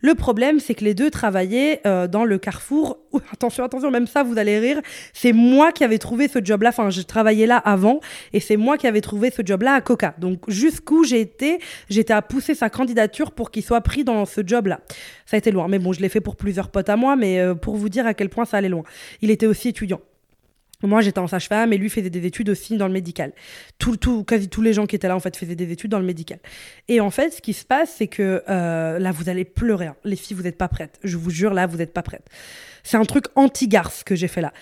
Le problème, c'est que les deux travaillaient euh, dans le carrefour. attention, attention, même ça, vous allez rire. C'est moi qui avais trouvé ce job-là. Enfin, je travaillais là avant et c'est moi qui avais trouvé ce job-là à Coca. Donc, jusqu'où j'ai été, j'étais à pousser sa candidature pour qu'il soit pris dans ce job-là. Ça a été loin. Mais bon, je l'ai fait pour plusieurs potes à moi, mais euh, pour vous dire à quel point ça allait loin. Il était aussi étudiant. Moi, j'étais en sage-femme et lui faisait des études aussi dans le médical. Tout, tout, quasi tous les gens qui étaient là, en fait, faisaient des études dans le médical. Et en fait, ce qui se passe, c'est que euh, là, vous allez pleurer. Hein. Les filles, vous n'êtes pas prêtes. Je vous jure, là, vous n'êtes pas prêtes. C'est un truc anti-garce que j'ai fait là.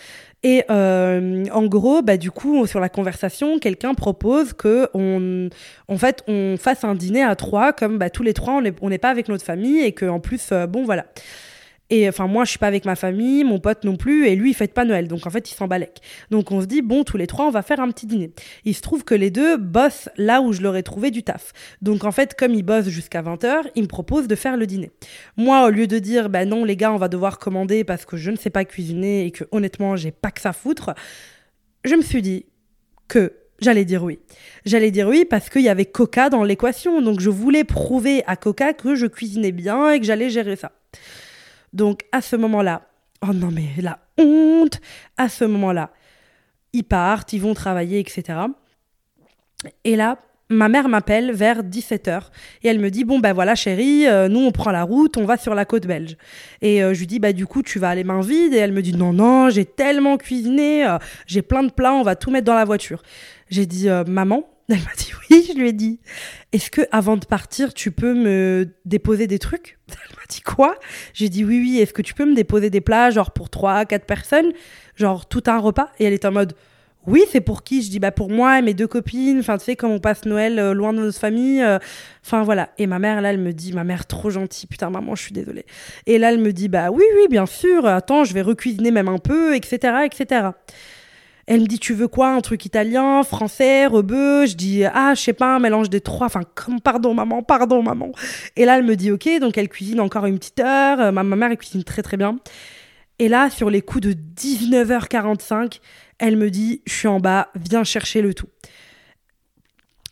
Et euh, en gros, bah, du coup, sur la conversation, quelqu'un propose que on, en fait, on fasse un dîner à trois, comme bah, tous les trois, on n'est pas avec notre famille et que en plus, euh, bon, voilà. Et enfin, moi, je suis pas avec ma famille, mon pote non plus, et lui, il fête pas Noël. Donc, en fait, il s'en balèque. Donc, on se dit, bon, tous les trois, on va faire un petit dîner. Il se trouve que les deux bossent là où je leur ai trouvé du taf. Donc, en fait, comme ils bossent jusqu'à 20h, ils me proposent de faire le dîner. Moi, au lieu de dire, ben non, les gars, on va devoir commander parce que je ne sais pas cuisiner et que honnêtement, j'ai pas que ça foutre, je me suis dit que J'allais dire oui. J'allais dire oui parce qu'il y avait Coca dans l'équation. Donc je voulais prouver à Coca que je cuisinais bien et que j'allais gérer ça. Donc à ce moment-là, oh non mais la honte, à ce moment-là, ils partent, ils vont travailler, etc. Et là, ma mère m'appelle vers 17h et elle me dit bon ben voilà chérie euh, nous on prend la route on va sur la côte belge. Et euh, je lui dis bah du coup tu vas aller main vide. Et elle me dit non non j'ai tellement cuisiné euh, j'ai plein de plats on va tout mettre dans la voiture. J'ai dit maman elle m'a dit oui, je lui ai dit. Est-ce que avant de partir, tu peux me déposer des trucs? [laughs] Elle m'a dit quoi? J'ai dit oui, oui. Est-ce que tu peux me déposer des plats, genre pour 3, 4 personnes, genre tout un repas? Et elle est en mode oui, c'est pour qui? Je dis bah pour moi et mes deux copines. Enfin, tu sais, comme on passe Noël euh, loin de notre famille. Euh, enfin, voilà. Et ma mère, là, elle me dit, ma mère trop gentille. Putain, maman, je suis désolée. Et là, elle me dit, bah oui, oui, bien sûr. Attends, je vais recuisiner même un peu, etc., etc. Elle me dit, tu veux quoi Un truc italien, français, rebeu? Je dis, ah, je sais pas, un mélange des trois. Enfin, comme, pardon, maman, pardon, maman. Et là, elle me dit, ok, donc elle cuisine encore une petite heure. Euh, ma, ma mère, elle cuisine très, très bien. Et là, sur les coups de 19h45, elle me dit, je suis en bas, viens chercher le tout.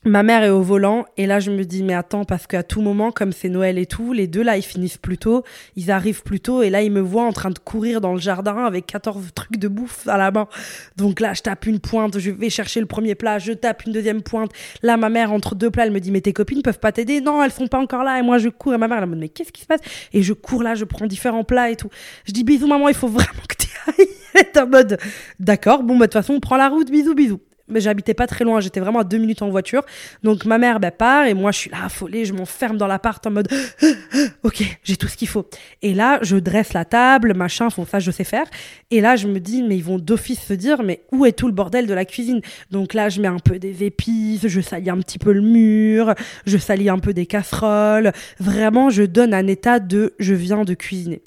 Ma mère est au volant et là je me dis mais attends parce qu'à tout moment comme c'est Noël et tout les deux là ils finissent plus tôt ils arrivent plus tôt et là ils me voient en train de courir dans le jardin avec 14 trucs de bouffe à la main. Donc là je tape une pointe je vais chercher le premier plat je tape une deuxième pointe. Là ma mère entre deux plats elle me dit mais tes copines peuvent pas t'aider? Non elles sont pas encore là et moi je cours. Et ma mère elle me dit mais qu'est-ce qui se passe? Et je cours là je prends différents plats et tout. Je dis bisous maman il faut vraiment [laughs] que tu ailles. Elle est en mode d'accord bon bah de toute façon on prend la route. Bisous bisous mais j'habitais pas très loin, j'étais vraiment à deux minutes en voiture. Donc ma mère bah, part et moi je suis là affolée, je m'enferme dans l'appart en mode [gasps] ok, j'ai tout ce qu'il faut. Et là, je dresse la table, machin, font ça, je sais faire. Et là, je me dis, mais ils vont d'office se dire, mais où est tout le bordel de la cuisine? Donc là, je mets un peu des épices, je salis un petit peu le mur, je salis un peu des casseroles. Vraiment, je donne un état de je viens de cuisiner.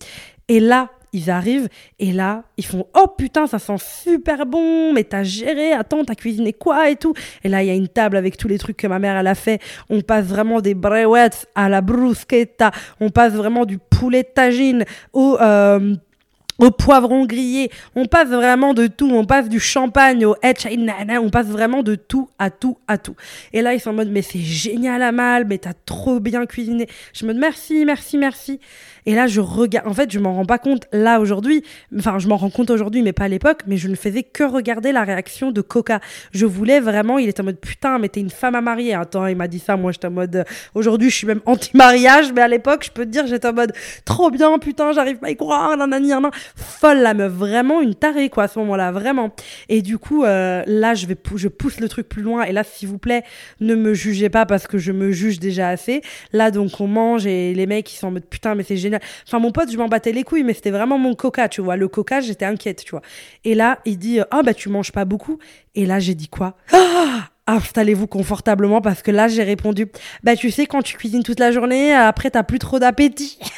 Et là, ils arrivent et là, ils font Oh putain, ça sent super bon, mais t'as géré, attends, t'as cuisiné quoi et tout. Et là, il y a une table avec tous les trucs que ma mère, elle a fait. On passe vraiment des brewets à la bruschetta, on passe vraiment du poulet tagine au. Euh, au poivron grillé, on passe vraiment de tout, on passe du champagne au on passe vraiment de tout à tout à tout. Et là, ils sont en mode, mais c'est génial à mal, mais t'as trop bien cuisiné. Je me dis, merci, merci, merci. Et là, je regarde. En fait, je m'en rends pas compte là aujourd'hui. Enfin, je m'en rends compte aujourd'hui, mais pas à l'époque. Mais je ne faisais que regarder la réaction de Coca. Je voulais vraiment. Il était en mode putain, mais t'es une femme à marier. Attends, il m'a dit ça. Moi, j'étais en mode. euh, Aujourd'hui, je suis même anti-mariage. Mais à l'époque, je peux te dire, j'étais en mode trop bien, putain, j'arrive pas à y croire. Nanani, nan, nan. Folle, la meuf. Vraiment une tarée, quoi, à ce moment-là. Vraiment. Et du coup, euh, là, je, vais je pousse le truc plus loin. Et là, s'il vous plaît, ne me jugez pas parce que je me juge déjà assez. Là, donc, on mange et les mecs, ils sont en mode putain, mais c'est génial. Enfin, mon pote, je m'en battais les couilles, mais c'était vraiment mon coca, tu vois. Le coca, j'étais inquiète, tu vois. Et là, il dit Ah, bah, tu manges pas beaucoup. Et là, j'ai dit quoi? Ah Installez-vous confortablement parce que là, j'ai répondu Bah, tu sais, quand tu cuisines toute la journée, après, t'as plus trop d'appétit. [laughs]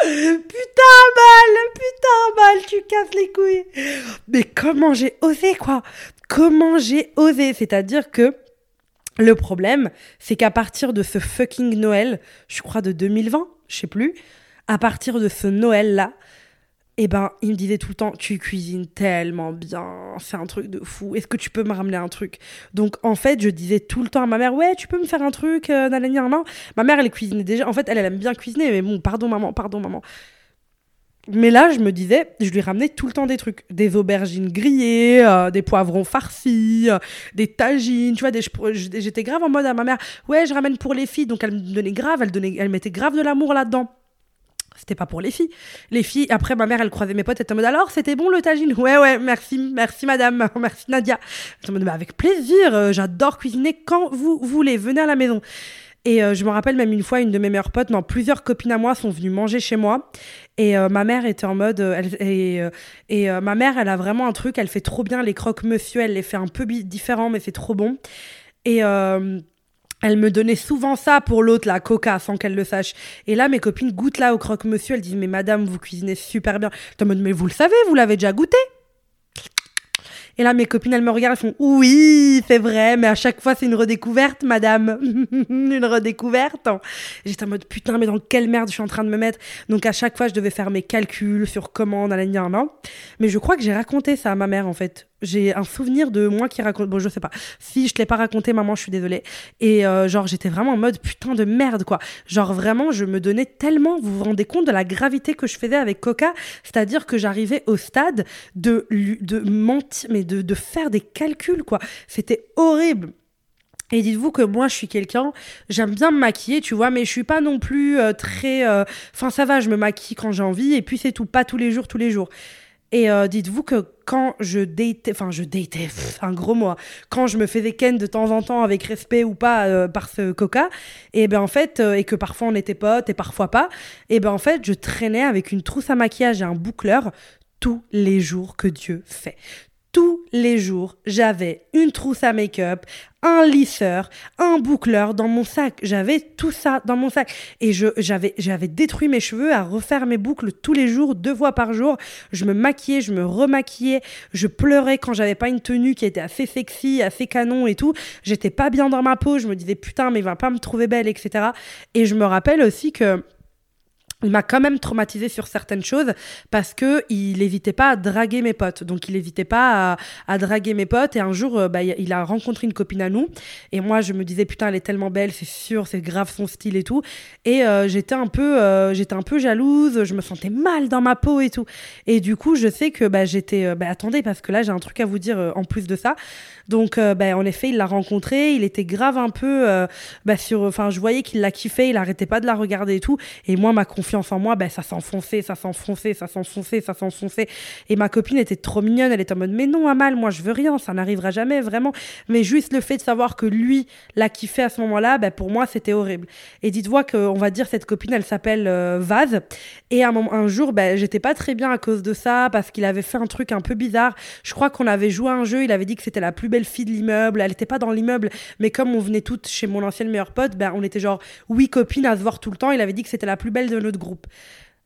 Putain, mal, putain, mal, tu casses les couilles. Mais comment j'ai osé, quoi? Comment j'ai osé? C'est-à-dire que le problème, c'est qu'à partir de ce fucking Noël, je crois de 2020, je sais plus, à partir de ce Noël-là, eh ben, il me disait tout le temps, tu cuisines tellement bien, c'est un truc de fou. Est-ce que tu peux me ramener un truc? Donc, en fait, je disais tout le temps à ma mère, ouais, tu peux me faire un truc, euh, nanani. Ma mère, elle cuisinait déjà. En fait, elle aime bien cuisiner, mais bon, pardon maman, pardon maman. Mais là, je me disais, je lui ramenais tout le temps des trucs. Des aubergines grillées, euh, des poivrons farcis, euh, des tagines, tu vois. Des, j'étais grave en mode à ma mère, ouais, je ramène pour les filles. Donc elle me donnait grave, elle, donnait, elle mettait grave de l'amour là-dedans. C'était pas pour les filles. Les filles, après ma mère, elle croisait mes potes, elle était en mode alors, c'était bon le tagine? Ouais, ouais, merci, merci madame, [laughs] merci Nadia. J'étais en mode, bah, avec plaisir, euh, j'adore cuisiner quand vous voulez, venez à la maison. Et euh, je me rappelle même une fois, une de mes meilleures potes, non, plusieurs copines à moi sont venues manger chez moi. Et euh, ma mère était en mode. euh, et et ma mère, elle a vraiment un truc, elle fait trop bien les croque-monsieur, elle les fait un peu différents, mais c'est trop bon. Et. elle me donnait souvent ça pour l'autre, la coca, sans qu'elle le sache. Et là, mes copines goûtent là au croque-monsieur. Elles disent, mais madame, vous cuisinez super bien. J'étais en mode, mais vous le savez, vous l'avez déjà goûté? Et là, mes copines, elles me regardent, elles font Oui, c'est vrai, mais à chaque fois, c'est une redécouverte, madame. [laughs] une redécouverte. J'étais en mode Putain, mais dans quelle merde je suis en train de me mettre Donc, à chaque fois, je devais faire mes calculs sur comment, nanana. Mais je crois que j'ai raconté ça à ma mère, en fait. J'ai un souvenir de moi qui raconte. Bon, je sais pas. Si je te l'ai pas raconté, maman, je suis désolée. Et euh, genre, j'étais vraiment en mode putain de merde, quoi. Genre, vraiment, je me donnais tellement. Vous vous rendez compte de la gravité que je faisais avec Coca C'est-à-dire que j'arrivais au stade de, de mentir, mais de, de faire des calculs, quoi. C'était horrible. Et dites-vous que moi, je suis quelqu'un, j'aime bien me maquiller, tu vois, mais je suis pas non plus euh, très. euh, Enfin, ça va, je me maquille quand j'ai envie, et puis c'est tout, pas tous les jours, tous les jours. Et euh, dites-vous que quand je datais, enfin je datais, un gros mot, quand je me faisais ken de temps en temps avec respect ou pas euh, par ce coca, et ben en fait, euh, et que parfois on était potes et parfois pas, et ben en fait je traînais avec une trousse à maquillage et un boucleur tous les jours que Dieu fait. Tous les jours, j'avais une trousse à make-up, un lisseur, un boucleur dans mon sac. J'avais tout ça dans mon sac. Et je, j'avais, j'avais détruit mes cheveux à refaire mes boucles tous les jours, deux fois par jour. Je me maquillais, je me remaquillais, je pleurais quand j'avais pas une tenue qui était assez sexy, assez canon et tout. J'étais pas bien dans ma peau. Je me disais putain, mais il va pas me trouver belle, etc. Et je me rappelle aussi que il m'a quand même traumatisé sur certaines choses parce que il n'hésitait pas à draguer mes potes. Donc il n'hésitait pas à, draguer mes potes. Et un jour, euh, bah, il a rencontré une copine à nous. Et moi, je me disais putain, elle est tellement belle, c'est sûr, c'est grave son style et tout. Et euh, j'étais un peu, euh, j'étais un peu jalouse. Je me sentais mal dans ma peau et tout. Et du coup, je sais que bah, j'étais, bah, attendez parce que là, j'ai un truc à vous dire en plus de ça. Donc, bah, en effet, il l'a rencontrée. Il était grave un peu bah, sur, enfin, je voyais qu'il la kiffait. Il arrêtait pas de la regarder et tout. Et moi, ma confiance en moi, ben, ça s'enfonçait, ça s'enfonçait, ça s'enfonçait, ça s'enfonçait. Et ma copine était trop mignonne, elle était en mode, mais non, Amal, moi je veux rien, ça n'arrivera jamais, vraiment. Mais juste le fait de savoir que lui l'a kiffé à ce moment-là, ben, pour moi, c'était horrible. Et dites-vous qu'on va dire, cette copine, elle s'appelle euh, Vaz. Et un, jour, ben, j'étais pas très bien à cause de ça, parce qu'il avait fait un truc un peu bizarre. Je crois qu'on avait joué à un jeu, il avait dit que c'était la plus belle fille de l'immeuble. Elle était pas dans l'immeuble, mais comme on venait toutes chez mon ancienne meilleure pote, ben, on était genre huit copines à se voir tout le temps. Il avait dit que c'était la plus belle de notre groupe.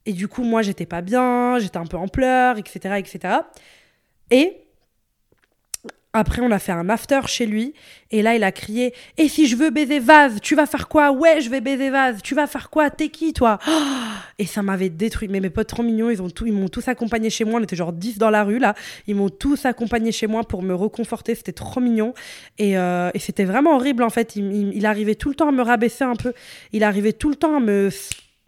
Et du coup, moi, j'étais pas bien, j'étais un peu en pleurs, etc., etc. Et Après, on a fait un after chez lui. Et là, il a crié Et si je veux baiser Vase, tu vas faire quoi? Ouais, je vais baiser Vase. Tu vas faire quoi? T'es qui, toi? Et ça m'avait détruit. Mais mes potes trop mignons, ils, ont ils m'ont tous accompagné chez moi. On était genre 10 dans la rue, là. Ils m'ont tous accompagné chez moi pour me reconforter. C'était trop mignon. Et, euh, et c'était vraiment horrible, en fait. Il arrivait tout le temps à me rabaisser un peu. Il arrivait tout le temps à me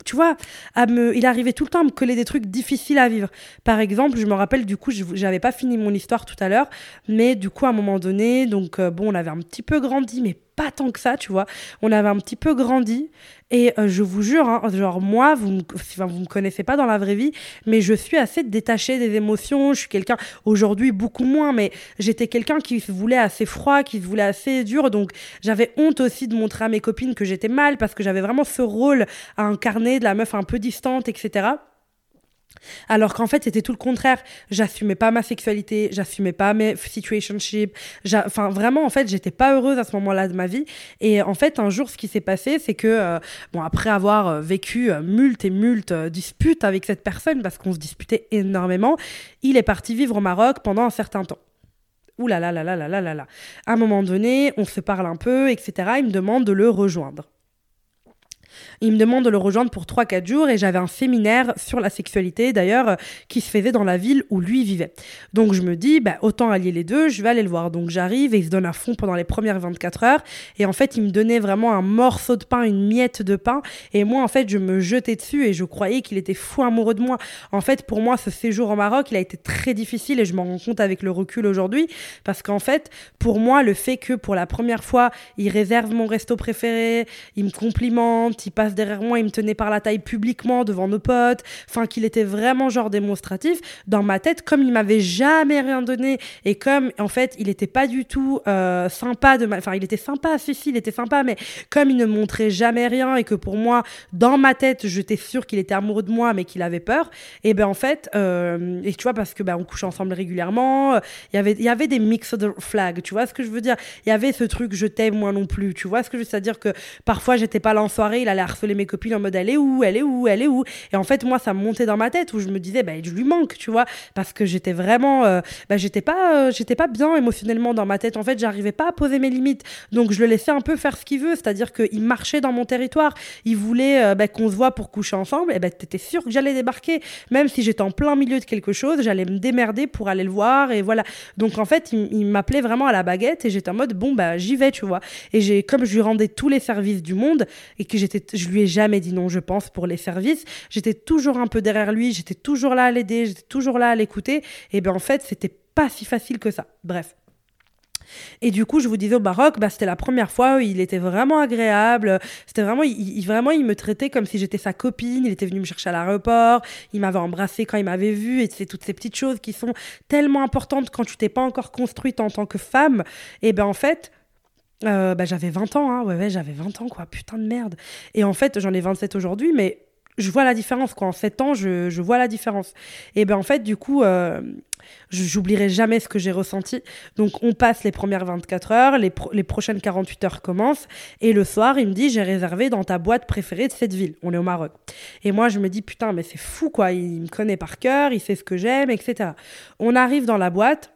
tu vois, à me, il arrivait tout le temps à me coller des trucs difficiles à vivre. Par exemple, je me rappelle, du coup, je n'avais pas fini mon histoire tout à l'heure, mais du coup, à un moment donné, donc euh, bon, on avait un petit peu grandi, mais pas tant que ça, tu vois. On avait un petit peu grandi. Et euh, je vous jure, hein, genre moi, vous enfin, vous me connaissez pas dans la vraie vie, mais je suis assez détachée des émotions. Je suis quelqu'un, aujourd'hui beaucoup moins, mais j'étais quelqu'un qui se voulait assez froid, qui se voulait assez dur. Donc j'avais honte aussi de montrer à mes copines que j'étais mal parce que j'avais vraiment ce rôle à incarner de la meuf un peu distante, etc. Alors qu'en fait, c'était tout le contraire. J'assumais pas ma sexualité, j'assumais pas mes situationships. Enfin, vraiment, en fait, j'étais pas heureuse à ce moment-là de ma vie. Et en fait, un jour, ce qui s'est passé, c'est que, euh, bon, après avoir euh, vécu euh, et mult euh, disputes avec cette personne, parce qu'on se disputait énormément, il est parti vivre au Maroc pendant un certain temps. Ouh là là là là là là là là. À un moment donné, on se parle un peu, etc. Il me demande de le rejoindre. Il me demande de le rejoindre pour 3-4 jours et j'avais un séminaire sur la sexualité d'ailleurs euh, qui se faisait dans la ville où lui vivait. Donc je me dis, bah, autant allier les deux, je vais aller le voir. Donc j'arrive et il se donne à fond pendant les premières 24 heures. Et en fait, il me donnait vraiment un morceau de pain, une miette de pain. Et moi, en fait, je me jetais dessus et je croyais qu'il était fou amoureux de moi. En fait, pour moi, ce séjour au Maroc, il a été très difficile et je m'en rends compte avec le recul aujourd'hui. Parce qu'en fait, pour moi, le fait que pour la première fois, il réserve mon resto préféré, il me complimente, il passe derrière moi, il me tenait par la taille publiquement devant nos potes, enfin qu'il était vraiment genre démonstratif, dans ma tête, comme il m'avait jamais rien donné et comme en fait il était pas du tout euh, sympa de Enfin il était sympa, si si, il était sympa, mais comme il ne montrait jamais rien et que pour moi, dans ma tête, j'étais sûre qu'il était amoureux de moi mais qu'il avait peur, et ben en fait, euh, et tu vois, parce que ben on couchait ensemble régulièrement, il y avait, y avait des mixed flags, tu vois ce que je veux dire? Il y avait ce truc je t'aime moi non plus, tu vois ce que je veux dire? Que parfois j'étais pas là en soirée, il allait harceler mes copines en mode elle est où, elle est où, elle est où. Et en fait, moi, ça me montait dans ma tête où je me disais, bah, je lui manque, tu vois, parce que j'étais vraiment, euh, bah, j'étais pas, euh, pas bien émotionnellement dans ma tête. En fait, j'arrivais pas à poser mes limites. Donc, je le laissais un peu faire ce qu'il veut, c'est-à-dire qu'il marchait dans mon territoire. Il voulait euh, bah, qu'on se voit pour coucher ensemble. Et ben, bah, t'étais sûr que j'allais débarquer, même si j'étais en plein milieu de quelque chose, j'allais me démerder pour aller le voir et voilà. Donc, en fait, il, m'appelait vraiment à la baguette et j'étais en mode, bon, bah, j'y vais, tu vois. Et j'ai, comme je lui rendais tous les services du monde et que j'étais, lui ai jamais dit non, je pense, pour les services. J'étais toujours un peu derrière lui, j'étais toujours là à l'aider, j'étais toujours là à l'écouter. Et bien en fait, c'était pas si facile que ça. Bref. Et du coup, je vous disais au Maroc, bah, c'était la première fois il était vraiment agréable. C'était vraiment il, vraiment, il me traitait comme si j'étais sa copine. Il était venu me chercher à l'aéroport. Il m'avait embrassé quand il m'avait vu. Et c'est toutes ces petites choses qui sont tellement importantes quand tu t'es pas encore construite en tant que femme. Et ben en fait, euh, bah, j'avais 20 ans, hein. ouais, ouais, j'avais 20 ans, quoi, putain de merde. Et en fait, j'en ai 27 aujourd'hui, mais je vois la différence, quoi. En 7 ans, je, je vois la différence. Et ben en fait, du coup, euh, j'oublierai jamais ce que j'ai ressenti. Donc, on passe les premières 24 heures, les, les prochaines 48 heures commencent, et le soir, il me dit, j'ai réservé dans ta boîte préférée de cette ville. On est au Maroc. Et moi, je me dis, putain, mais c'est fou, quoi. Il me connaît par cœur, il sait ce que j'aime, etc. On arrive dans la boîte,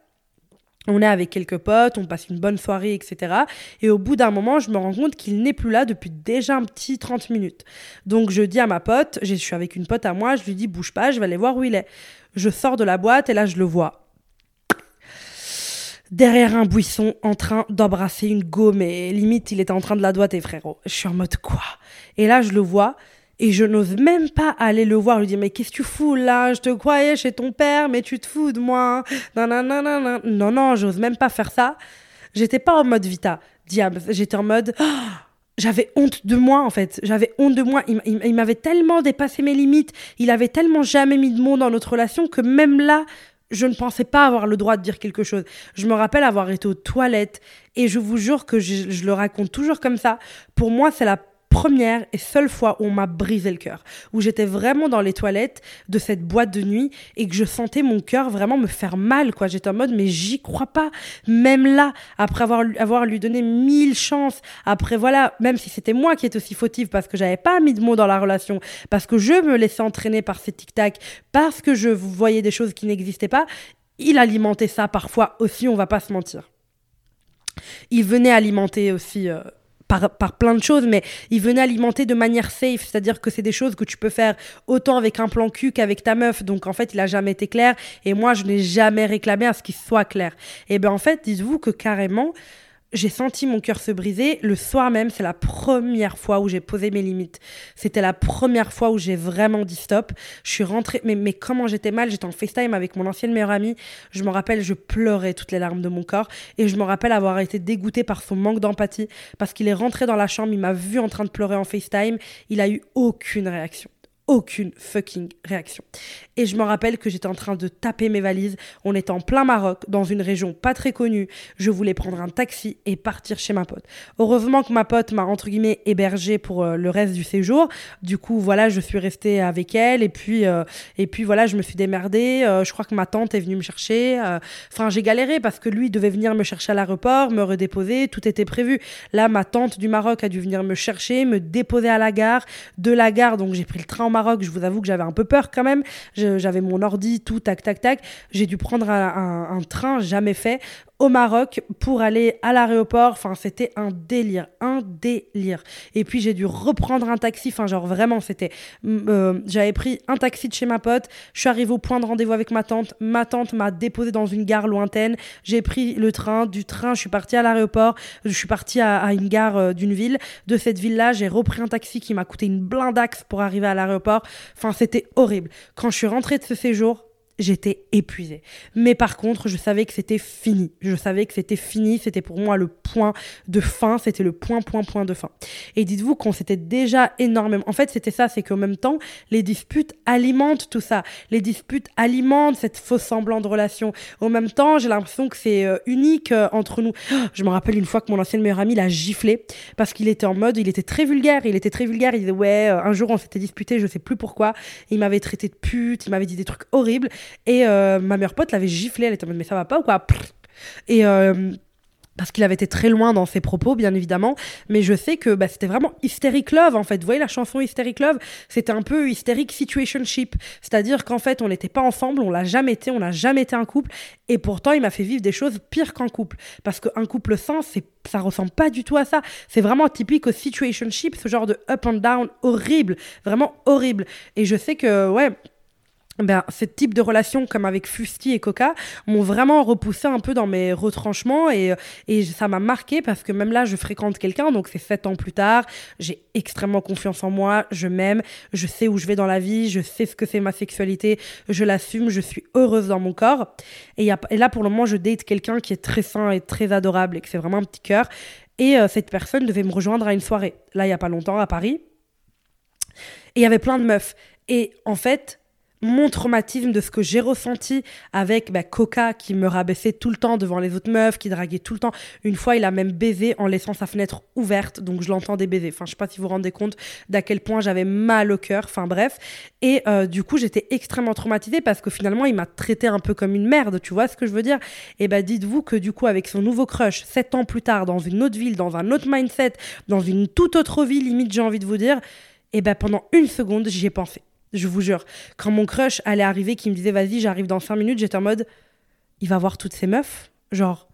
on est avec quelques potes, on passe une bonne soirée, etc. Et au bout d'un moment, je me rends compte qu'il n'est plus là depuis déjà un petit 30 minutes. Donc je dis à ma pote, je suis avec une pote à moi, je lui dis bouge pas, je vais aller voir où il est. Je sors de la boîte et là je le vois. Derrière un buisson, en train d'embrasser une gomme et limite il était en train de la doigter, frérot. Je suis en mode quoi? Et là je le vois et je n'ose même pas aller le voir, lui dire Mais qu'est-ce que tu fous là? Je te croyais chez ton père, mais tu te fous de moi. Non, non, non, non, non, non, j'ose même pas faire ça. J'étais pas en mode Vita, diable. J'étais en mode. j'avais honte de moi en fait. J'avais honte de moi. Il, il m'avait tellement dépassé mes limites. Il avait tellement jamais mis de mots dans notre relation que même là, je ne pensais pas avoir le droit de dire quelque chose. Je me rappelle avoir été aux toilettes et je vous jure que je, je le raconte toujours comme ça. Pour moi, c'est la première et seule fois où on m'a brisé le cœur, où j'étais vraiment dans les toilettes de cette boîte de nuit et que je sentais mon cœur vraiment me faire mal, quoi. J'étais en mode, mais j'y crois pas. Même là, après avoir, avoir lui donné mille chances, après voilà, même si c'était moi qui étais aussi fautive parce que j'avais pas mis de mots dans la relation, parce que je me laissais entraîner par ces tic-tac, parce que je voyais des choses qui n'existaient pas, il alimentait ça parfois aussi, on va pas se mentir. il venait alimenter aussi euh, par, par, plein de choses, mais il venait alimenter de manière safe, c'est-à-dire que c'est des choses que tu peux faire autant avec un plan cul qu'avec ta meuf. Donc en fait, il a jamais été clair et moi, je n'ai jamais réclamé à ce qu'il soit clair. Et bien en fait, dites-vous que carrément, j'ai senti mon cœur se briser. Le soir même, c'est la première fois où j'ai posé mes limites. C'était la première fois où j'ai vraiment dit stop. Je suis rentrée, mais, mais comment j'étais mal. J'étais en FaceTime avec mon ancienne meilleure amie. Je me rappelle, je pleurais toutes les larmes de mon corps. Et je me rappelle avoir été dégoûtée par son manque d'empathie. Parce qu'il est rentré dans la chambre, il m'a vu en train de pleurer en FaceTime. Il a eu aucune réaction aucune fucking réaction. Et je me rappelle que j'étais en train de taper mes valises. On était en plein Maroc, dans une région pas très connue. Je voulais prendre un taxi et partir chez ma pote. Heureusement que ma pote m'a entre guillemets hébergée pour euh, le reste du séjour. Du coup, voilà, je suis restée avec elle et puis euh, et puis voilà, je me suis démerdée. Euh, je crois que ma tante est venue me chercher. Enfin, j'ai galéré parce que lui devait venir me chercher à l'aéroport, me redéposer. Tout était prévu. Là, ma tante du Maroc a dû venir me chercher, me déposer à la gare. De la gare, donc j'ai pris le train en Maroc, je vous avoue que j'avais un peu peur quand même. J'avais mon ordi, tout, tac, tac, tac. J'ai dû prendre un, train jamais fait au Maroc pour aller à l'aéroport. Enfin, c'était un délire, un délire. Et puis j'ai dû reprendre un taxi. Enfin, genre vraiment, c'était. Euh, j'avais pris un taxi de chez ma pote. Je suis arrivée au point de rendez-vous avec ma tante. Ma tante m'a déposé dans une gare lointaine. J'ai pris le train. Du train, je suis partie à l'aéroport. Je suis partie à, une gare euh, d'une ville. De cette ville-là, j'ai repris un taxi qui m'a coûté une blindaxe pour arriver à l'aéroport. Enfin, c'était horrible. Quand je suis rentrée de ce séjour, j'étais épuisée. Mais par contre, je savais que c'était fini. Je savais que c'était fini. C'était pour moi le point de fin. C'était le point, point, point de fin. Et dites-vous qu'on s'était déjà énormément. En fait, c'était ça. C'est qu'en même temps, les disputes alimentent tout ça. Les disputes alimentent cette fausse semblant de relation. Au même temps, j'ai l'impression que c'est euh, unique euh, entre nous. Je me rappelle une fois que mon ancienne meilleure amie l'a giflé parce qu'il était en mode, il était très vulgaire. Il était très vulgaire. Il disait, ouais, euh, un jour on s'était disputé, je sais plus pourquoi. Il m'avait traité de pute. Il m'avait dit des trucs horribles. Et euh, ma meilleure pote l'avait giflé, elle était en mode mais ça va pas ou quoi? Et euh, parce qu'il avait été très loin dans ses propos, bien évidemment, mais je sais que bah, c'était vraiment hysteric love, en fait. Vous voyez la chanson hysteric love? C'était un peu hysteric situationship, c'est-à-dire qu'en fait, on n'était pas ensemble, on l'a jamais été, on n'a jamais été un couple, et pourtant, il m'a fait vivre des choses pires qu'un couple, parce qu'un couple sain, c'est ça ressemble pas du tout à ça. C'est vraiment typique au situationship, ce genre de up and down horrible, vraiment horrible. Et je sais que, ouais, ben, ce type de relation, comme avec Fusti et Coca, m'ont vraiment repoussé un peu dans mes retranchements et, et ça m'a marqué parce que même là, je fréquente quelqu'un, donc c'est sept ans plus tard, j'ai extrêmement confiance en moi, je m'aime, je sais où je vais dans la vie, je sais ce que c'est ma sexualité, je l'assume, je suis heureuse dans mon corps. Et, y a, et là, pour le moment, je date quelqu'un qui est très sain et très adorable et que c'est vraiment un petit cœur. Et euh, cette personne devait me rejoindre à une soirée, là, il y a pas longtemps, à Paris. Et il y avait plein de meufs. Et en fait, mon traumatisme de ce que j'ai ressenti avec bah, Coca qui me rabaissait tout le temps devant les autres meufs, qui draguait tout le temps. Une fois, il a même baisé en laissant sa fenêtre ouverte, donc je l'entendais baiser. Enfin, je sais pas si vous vous rendez compte d'à quel point j'avais mal au cœur. Enfin, bref. Et euh, du coup, j'étais extrêmement traumatisée parce que finalement, il m'a traité un peu comme une merde. Tu vois ce que je veux dire? Et bah, dites-vous que du coup, avec son nouveau crush, sept ans plus tard, dans une autre ville, dans un autre mindset, dans une toute autre vie, limite, j'ai envie de vous dire, et ben pendant une seconde, j'y ai pensé. Je vous jure. Quand mon crush allait arriver, qui me disait vas-y, j'arrive dans 5 minutes, j'étais en mode il va voir toutes ces meufs? Genre,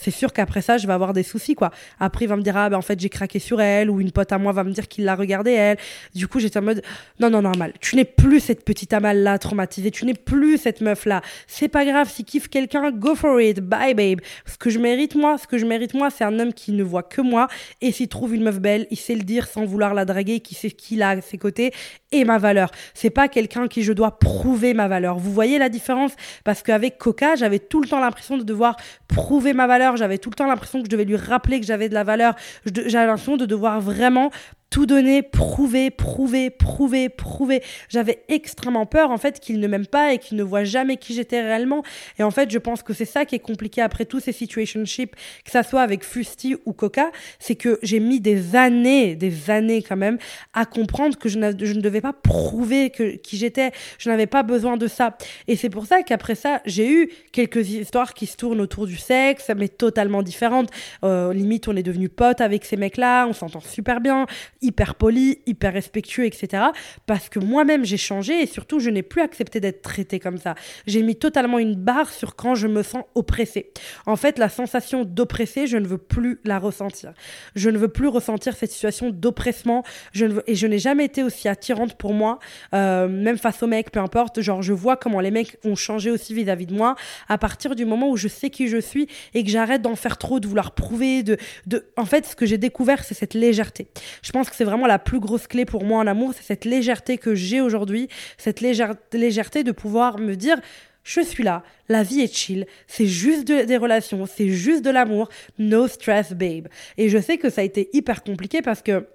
c'est sûr qu'après ça, je vais avoir des soucis, quoi. Après, il va me dire, ah, ben, en fait, j'ai craqué sur elle, ou une pote à moi va me dire qu'il l'a regardé, elle. Du coup, j'étais en mode, non, non, normal. Tu n'es plus cette petite Amal-là traumatisée. Tu n'es plus cette meuf-là. C'est pas grave. Si kiffe quelqu'un, go for it. Bye, babe. Ce que je mérite, moi, ce que je mérite, moi, c'est un homme qui ne voit que moi. Et s'il trouve une meuf belle, il sait le dire sans vouloir la draguer, qui sait qu'il a à ses côtés et ma valeur. C'est pas quelqu'un qui je dois prouver ma valeur. Vous voyez la différence? Parce qu'avec Coca, j'avais tout le temps l'impression de devoir prouver ma valeur j'avais tout le temps l'impression que je devais lui rappeler que j'avais de la valeur. J'avais l'impression de devoir vraiment tout donner, prouver, prouver, prouver, prouver. J'avais extrêmement peur en fait qu'il ne m'aime pas et qu'il ne voit jamais qui j'étais réellement. Et en fait, je pense que c'est ça qui est compliqué après tous ces situationships, que ça soit avec Fusti ou Coca, c'est que j'ai mis des années, des années quand même, à comprendre que je, ne devais pas prouver que, qui j'étais. Je n'avais pas besoin de ça. Et c'est pour ça qu'après ça, j'ai eu quelques histoires qui se tournent autour du sexe, mais totalement différentes. Euh, limite, on est devenus potes avec ces mecs-là, on s'entend super bien hyper poli, hyper respectueux, etc. Parce que moi-même j'ai changé et surtout je n'ai plus accepté d'être traité comme ça. J'ai mis totalement une barre sur quand je me sens oppressée. En fait, la sensation d'oppresser, je ne veux plus la ressentir. Je ne veux plus ressentir cette situation d'oppressement. Je ne veux... Et je n'ai jamais été aussi attirante pour moi, euh, même face aux mecs, peu importe. Genre, je vois comment les mecs ont changé aussi vis-à-vis de moi à partir du moment où je sais qui je suis et que j'arrête d'en faire trop, de vouloir prouver. De, de... En fait, ce que j'ai découvert, c'est cette légèreté. Je pense c'est vraiment la plus grosse clé pour moi en amour, c'est cette légèreté que j'ai aujourd'hui, cette légèreté de pouvoir me dire je suis là, la vie est chill, c'est juste des relations, c'est juste de l'amour, no stress babe. Et je sais que ça a été hyper compliqué parce que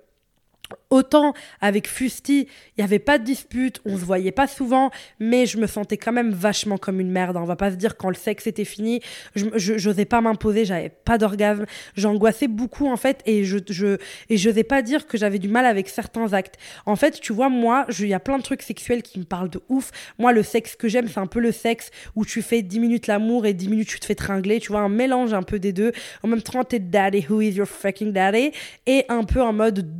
Autant avec Fusti, il n'y avait pas de dispute, on se voyait pas souvent, mais je me sentais quand même vachement comme une merde. Hein. On va pas se dire quand le sexe était fini, je n'osais pas m'imposer, j'avais pas d'orgasme, j'angoissais beaucoup en fait, et je, je et j'osais pas dire que j'avais du mal avec certains actes. En fait, tu vois, moi, il y a plein de trucs sexuels qui me parlent de ouf. Moi, le sexe que j'aime, c'est un peu le sexe où tu fais 10 minutes l'amour et 10 minutes tu te fais tringler, tu vois, un mélange un peu des deux. En même temps, t'es daddy, who is your fucking daddy, et un peu en mode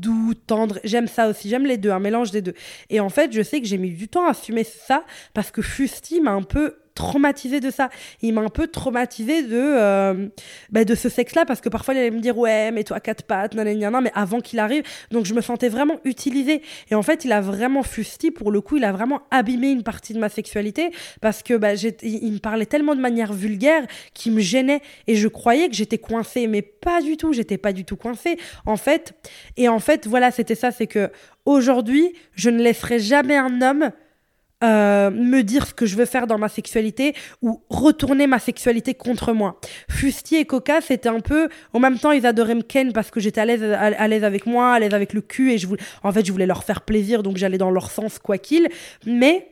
J'aime ça aussi. J'aime les deux, un mélange des deux. Et en fait, je sais que j'ai mis du temps à assumer ça parce que Fusti m'a un peu traumatisé de ça. Il m'a un peu traumatisé de, euh, bah, de ce sexe-là parce que parfois il allait me dire ouais mais toi quatre pattes, nanana, mais avant qu'il arrive, donc je me sentais vraiment utilisée. Et en fait il a vraiment fusti pour le coup, il a vraiment abîmé une partie de ma sexualité parce que bah, il me parlait tellement de manière vulgaire qui me gênait et je croyais que j'étais coincée, mais pas du tout, j'étais pas du tout coincée en fait. Et en fait voilà c'était ça, c'est que aujourd'hui je ne laisserai jamais un homme euh, me dire ce que je veux faire dans ma sexualité ou retourner ma sexualité contre moi. Fusti et Coca, c'était un peu. En même temps, ils adoraient me ken parce que j'étais à l'aise, à, l'aise avec moi, à l'aise avec le cul et je voulais, en fait, je voulais leur faire plaisir donc j'allais dans leur sens quoi qu'il. Mais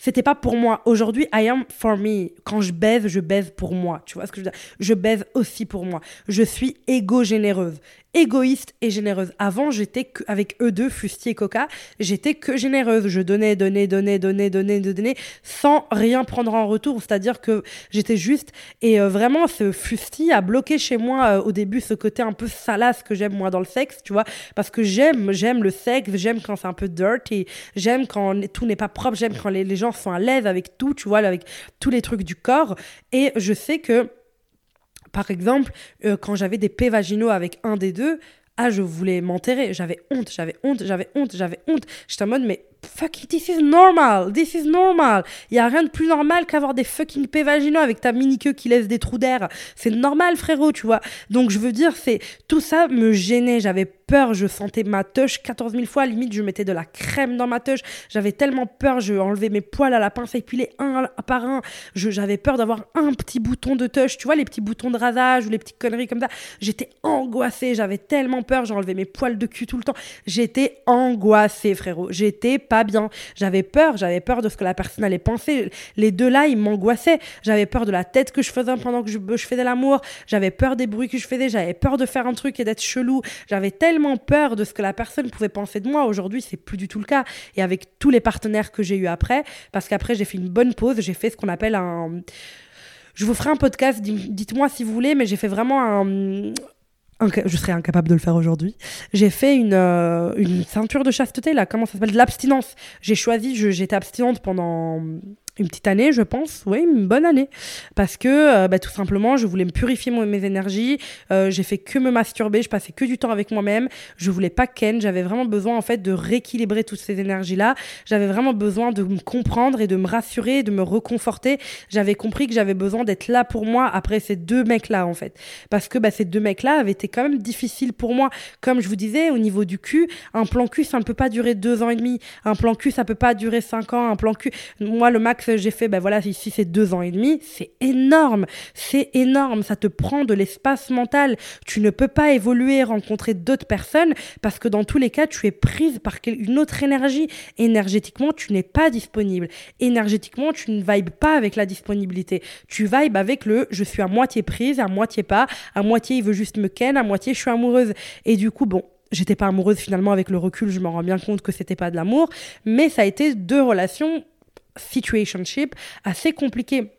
c'était pas pour moi. Aujourd'hui, I am for me. Quand je baise, je baise pour moi. Tu vois ce que je veux dire? Je baise aussi pour moi. Je suis égo-généreuse égoïste et généreuse. Avant, j'étais avec eux deux, Fusti et Coca, j'étais que généreuse. Je donnais, donnais, donnais, donnais, donnais, donnais, sans rien prendre en retour. C'est-à-dire que j'étais juste. Et euh, vraiment, ce Fusti a bloqué chez moi euh, au début ce côté un peu salace que j'aime moi dans le sexe, tu vois. Parce que j'aime, j'aime le sexe, j'aime quand c'est un peu dirty, j'aime quand tout n'est pas propre, j'aime quand les, les gens sont à l'aise avec tout, tu vois, avec tous les trucs du corps. Et je sais que par exemple, euh, quand j'avais des P vaginaux avec un des deux, ah, je voulais m'enterrer. J'avais honte, j'avais honte, j'avais honte, j'avais honte. J'étais en mode, mais fuck this is normal, this is normal. Il y a rien de plus normal qu'avoir des fucking P vaginaux avec ta mini queue qui laisse des trous d'air. C'est normal, frérot, tu vois. Donc, je veux dire, c'est tout ça me gênait. J'avais peur, je sentais ma touche 14 000 fois. Limite, je mettais de la crème dans ma touche. J'avais tellement peur, je enlevais mes poils à la pince à épiler un par un. J'avais peur d'avoir un petit bouton de touche, tu vois, les petits boutons de rasage ou les petites conneries comme ça. J'étais angoissée, j'avais tellement peur, j'enlevais mes poils de cul tout le temps. J'étais angoissée, frérot. J'étais pas bien. J'avais peur, j'avais peur de ce que la personne allait penser. Les deux là, ils m'angoissaient. J'avais peur de la tête que je faisais pendant que je, je faisais l'amour. J'avais peur des bruits que je faisais. J'avais peur de faire un truc et d'être chelou. J'avais tellement peur de ce que la personne pouvait penser de moi. Aujourd'hui, c'est plus du tout le cas. Et avec tous les partenaires que j'ai eu après, parce qu'après, j'ai fait une bonne pause. J'ai fait ce qu'on appelle un. Je vous ferai un podcast, dites-moi si vous voulez, mais j'ai fait vraiment un, je serais incapable de le faire aujourd'hui. J'ai fait une, euh, une ceinture de chasteté, là, comment ça s'appelle? De l'abstinence. J'ai choisi, j'étais abstinente pendant une petite année, je pense, oui, une bonne année, parce que euh, bah, tout simplement, je voulais me purifier mes énergies. Euh, j'ai fait que me masturber, je passais que du temps avec moi-même. Je voulais pas ken, j'avais vraiment besoin en fait de rééquilibrer toutes ces énergies-là. J'avais vraiment besoin de me comprendre et de me rassurer, de me reconforter. J'avais compris que j'avais besoin d'être là pour moi après ces deux mecs-là en fait, parce que bah, ces deux mecs-là avaient été quand même difficiles pour moi. Comme je vous disais, au niveau du cul, un plan cul ça ne peut pas durer deux ans et demi. Un plan cul ça peut pas durer cinq ans. Un plan cul, moi le max j'ai fait, ben voilà, ici c'est deux ans et demi, c'est énorme, c'est énorme, ça te prend de l'espace mental. Tu ne peux pas évoluer, rencontrer d'autres personnes parce que dans tous les cas, tu es prise par une autre énergie. Énergétiquement, tu n'es pas disponible. Énergétiquement, tu ne vibes pas avec la disponibilité. Tu vibes avec le je suis à moitié prise, à moitié pas, à moitié il veut juste me ken, à moitié je suis amoureuse. Et du coup, bon, j'étais pas amoureuse finalement avec le recul, je me rends bien compte que c'était pas de l'amour, mais ça a été deux relations situationship assez compliqué.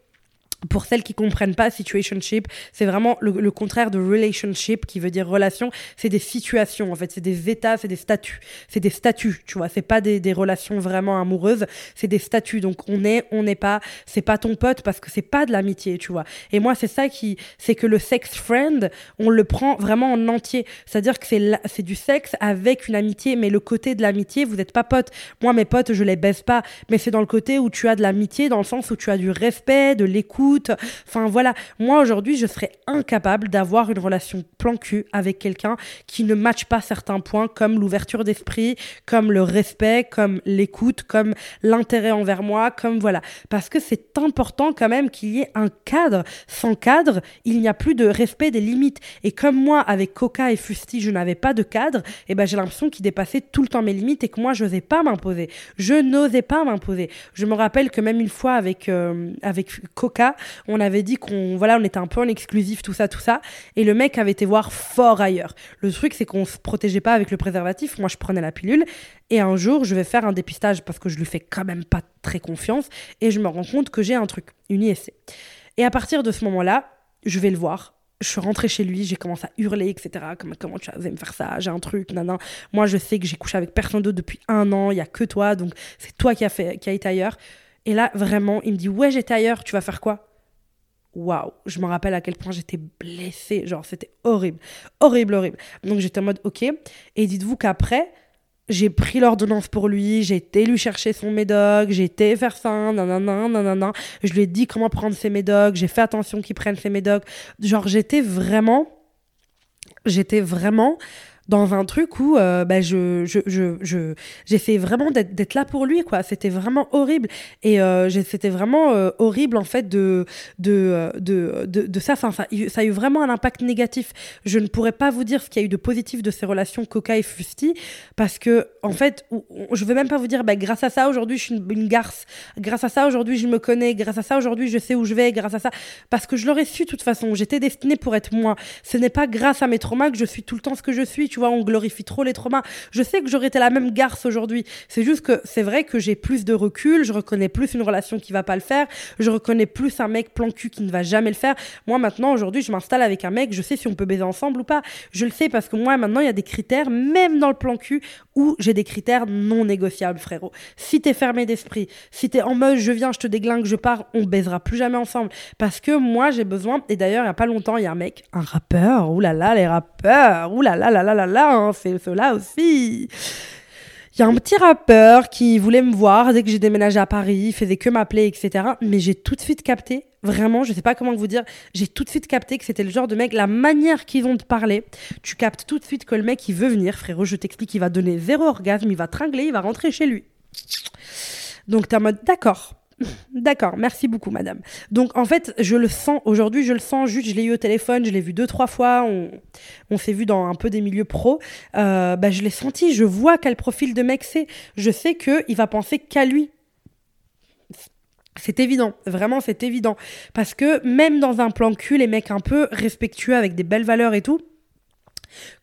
Pour celles qui comprennent pas situationship, c'est vraiment le, contraire de relationship qui veut dire relation. C'est des situations en fait, c'est des états, c'est des statuts, c'est des statuts, tu vois. C'est pas des, des, relations vraiment amoureuses, c'est des statuts. Donc on est, on n'est pas, c'est pas ton pote parce que c'est pas de l'amitié, tu vois. Et moi c'est ça qui, c'est que le sex friend, on le prend vraiment en entier. C'est-à-dire que c'est c'est du sexe avec une amitié, mais le côté de l'amitié, vous n'êtes pas potes. Moi mes potes, je les baisse pas, mais c'est dans le côté où tu as de l'amitié, dans le sens où tu as du respect, de l'écoute Enfin voilà, moi aujourd'hui, je serais incapable d'avoir une relation plan cul avec quelqu'un qui ne matche pas certains points comme l'ouverture d'esprit, comme le respect, comme l'écoute, comme l'intérêt envers moi, comme voilà. Parce que c'est important quand même qu'il y ait un cadre. Sans cadre, il n'y a plus de respect des limites. Et comme moi, avec Coca et Fusti, je n'avais pas de cadre, et eh ben j'ai l'impression qu'il dépassait tout le temps mes limites et que moi, je n'osais pas m'imposer. Je n'osais pas m'imposer. Je me rappelle que même une fois avec, euh, avec Coca, on avait dit qu'on voilà, on était un peu en exclusif, tout ça, tout ça. Et le mec avait été voir fort ailleurs. Le truc, c'est qu'on se protégeait pas avec le préservatif. Moi, je prenais la pilule. Et un jour, je vais faire un dépistage parce que je lui fais quand même pas très confiance. Et je me rends compte que j'ai un truc, une ISC. Et à partir de ce moment-là, je vais le voir je suis rentrée chez lui, j'ai commencé à hurler, etc. Comment, comment tu vas me faire ça? J'ai un truc, nan, Moi, je sais que j'ai couché avec personne d'autre depuis un an, il y a que toi, donc c'est toi qui a, fait, qui a été ailleurs. Et là, vraiment, il me dit Ouais, j'étais ailleurs, tu vas faire quoi? Waouh, je me rappelle à quel point j'étais blessée, genre c'était horrible, horrible, horrible. Donc j'étais en mode ok, et dites-vous qu'après, j'ai pris l'ordonnance pour lui, j'ai été lui chercher son médoc, j'ai été faire ça, nanana, nanana. Je lui ai dit comment prendre ses médocs, j'ai fait attention qu'il prenne ses médocs. Genre j'étais vraiment, j'étais vraiment dans un truc où euh, bah, je, je, je, je, j'essayais vraiment d'être là pour lui, quoi. C'était vraiment horrible. Et euh, c'était vraiment euh, horrible, en fait, de, de, de, de, de ça. Enfin, ça, a eu vraiment un impact négatif. Je ne pourrais pas vous dire ce qu'il y a eu de positif de ces relations Coca et Fusti, parce que, en fait, je ne vais même pas vous dire, bah, grâce à ça, aujourd'hui, je suis une, une, garce. Grâce à ça, aujourd'hui, je me connais. Grâce à ça, aujourd'hui, je sais où je vais. Grâce à ça. Parce que je l'aurais su, de toute façon. J'étais destinée pour être moi. Ce n'est pas grâce à mes traumas que je suis tout le temps ce que je suis. Tu on glorifie trop les traumas. Je sais que j'aurais été la même garce aujourd'hui. C'est juste que c'est vrai que j'ai plus de recul, je reconnais plus une relation qui va pas le faire, je reconnais plus un mec plan cul qui ne va jamais le faire. Moi, maintenant, aujourd'hui, je m'installe avec un mec, je sais si on peut baiser ensemble ou pas. Je le sais parce que moi, maintenant, il y a des critères, même dans le plan cul, où j'ai des critères non négociables, frérot. Si t'es fermé d'esprit, si t'es en mode je viens, je te déglingue, je pars, on baisera plus jamais ensemble. Parce que moi, j'ai besoin, et d'ailleurs, il y a pas longtemps, il y a un mec, un rappeur, oulala, les rappeurs, oulala, là là là là Hein, c'est cela aussi. Il y a un petit rappeur qui voulait me voir dès que j'ai déménagé à Paris, il faisait que m'appeler, etc. Mais j'ai tout de suite capté, vraiment, je sais pas comment vous dire, j'ai tout de suite capté que c'était le genre de mec, la manière qu'ils vont te parler, tu captes tout de suite que le mec, il veut venir, frérot, je t'explique, il va donner zéro orgasme, il va tringler, il va rentrer chez lui. Donc t'es en mode, d'accord, D'accord, merci beaucoup, madame. Donc, en fait, je le sens, aujourd'hui, je le sens juste, je l'ai eu au téléphone, je l'ai vu deux, trois fois, on, s'est vu dans un peu des milieux pro. Euh, bah, je l'ai senti, je vois quel profil de mec c'est. Je sais qu'il va penser qu'à lui. C'est évident, vraiment, c'est évident. Parce que même dans un plan cul, les mecs un peu respectueux avec des belles valeurs et tout,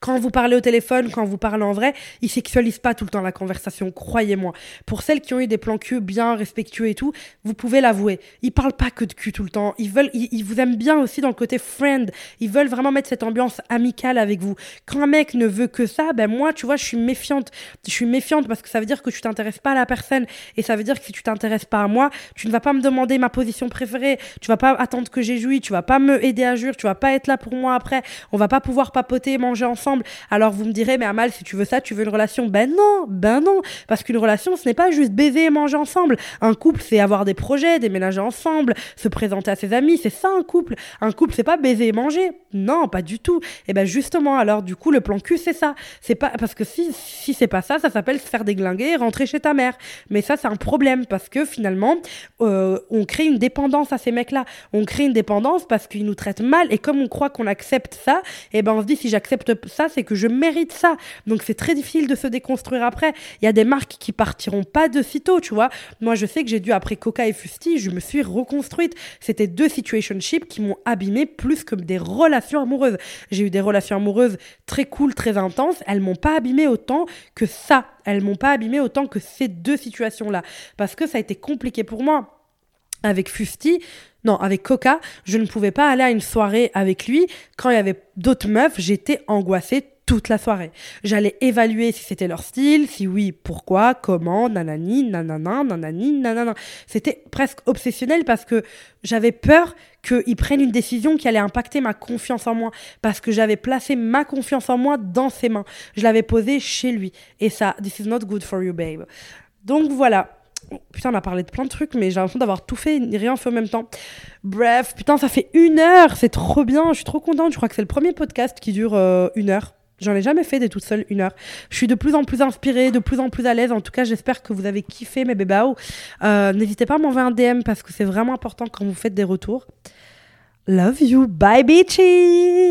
quand vous parlez au téléphone, quand vous parlez en vrai, ils sexualisent pas tout le temps la conversation, croyez-moi. Pour celles qui ont eu des plans cul bien respectueux et tout, vous pouvez l'avouer. Ils parlent pas que de cul tout le temps. Ils veulent, ils, vous aiment bien aussi dans le côté friend. Ils veulent vraiment mettre cette ambiance amicale avec vous. Quand un mec ne veut que ça, ben moi, tu vois, je suis méfiante. Je suis méfiante parce que ça veut dire que tu t'intéresses pas à la personne et ça veut dire que si tu t'intéresses pas à moi, tu ne vas pas me demander ma position préférée. Tu vas pas attendre que j'ai joui. Tu vas pas me aider à jurer. Tu vas pas être là pour moi après. On va pas pouvoir papoter, manger ensemble. Alors vous me direz, mais Amal, si tu veux ça, tu veux une relation? Ben non, ben non. Parce qu'une relation, ce n'est pas juste baiser et manger ensemble. Un couple, c'est avoir des projets, déménager ensemble, se présenter à ses amis. C'est ça un couple. Un couple, c'est pas baiser et manger. Non, pas du tout. Et ben justement, alors du coup, le plan cul, c'est ça. C'est pas parce que si, si c'est pas ça, ça s'appelle se faire déglinguer et rentrer chez ta mère. Mais ça, c'est un problème parce que finalement, euh, on crée une dépendance à ces mecs-là. On crée une dépendance parce qu'ils nous traitent mal et comme on croit qu'on accepte ça, et ben on se dit si j'accepte ça, c'est que je mérite ça. Donc c'est très difficile de se déconstruire après. Il y a des marques qui partiront pas de sitôt, tu vois. Moi, je sais que j'ai dû, après Coca et Fusti, je me suis reconstruite. C'était deux situationships qui m'ont abîmé plus que des relations amoureuses. J'ai eu des relations amoureuses très cool, très intenses. Elles m'ont pas abîmé autant que ça. Elles m'ont pas abîmé autant que ces deux situations-là. Parce que ça a été compliqué pour moi avec Fusti, non, avec Coca, je ne pouvais pas aller à une soirée avec lui. Quand il y avait d'autres meufs, j'étais angoissée toute la soirée. J'allais évaluer si c'était leur style, si oui, pourquoi, comment, nanani, nanana, nanani, nanana. C'était presque obsessionnel parce que j'avais peur qu'ils prennent une décision qui allait impacter ma confiance en moi. Parce que j'avais placé ma confiance en moi dans ses mains. Je l'avais posée chez lui. Et ça, this is not good for you, babe. Donc voilà. Putain, on a parlé de plein de trucs, mais j'ai l'impression d'avoir tout fait et rien fait en même temps. Bref, putain, ça fait une heure, c'est trop bien, je suis trop contente. Je crois que c'est le premier podcast qui dure euh, une heure. J'en ai jamais fait des toutes seules une heure. Je suis de plus en plus inspirée, de plus en plus à l'aise. En tout cas, j'espère que vous avez kiffé mes bébés. Euh, N'hésitez pas à m'envoyer un DM parce que c'est vraiment important quand vous faites des retours. Love you. Bye, bitches!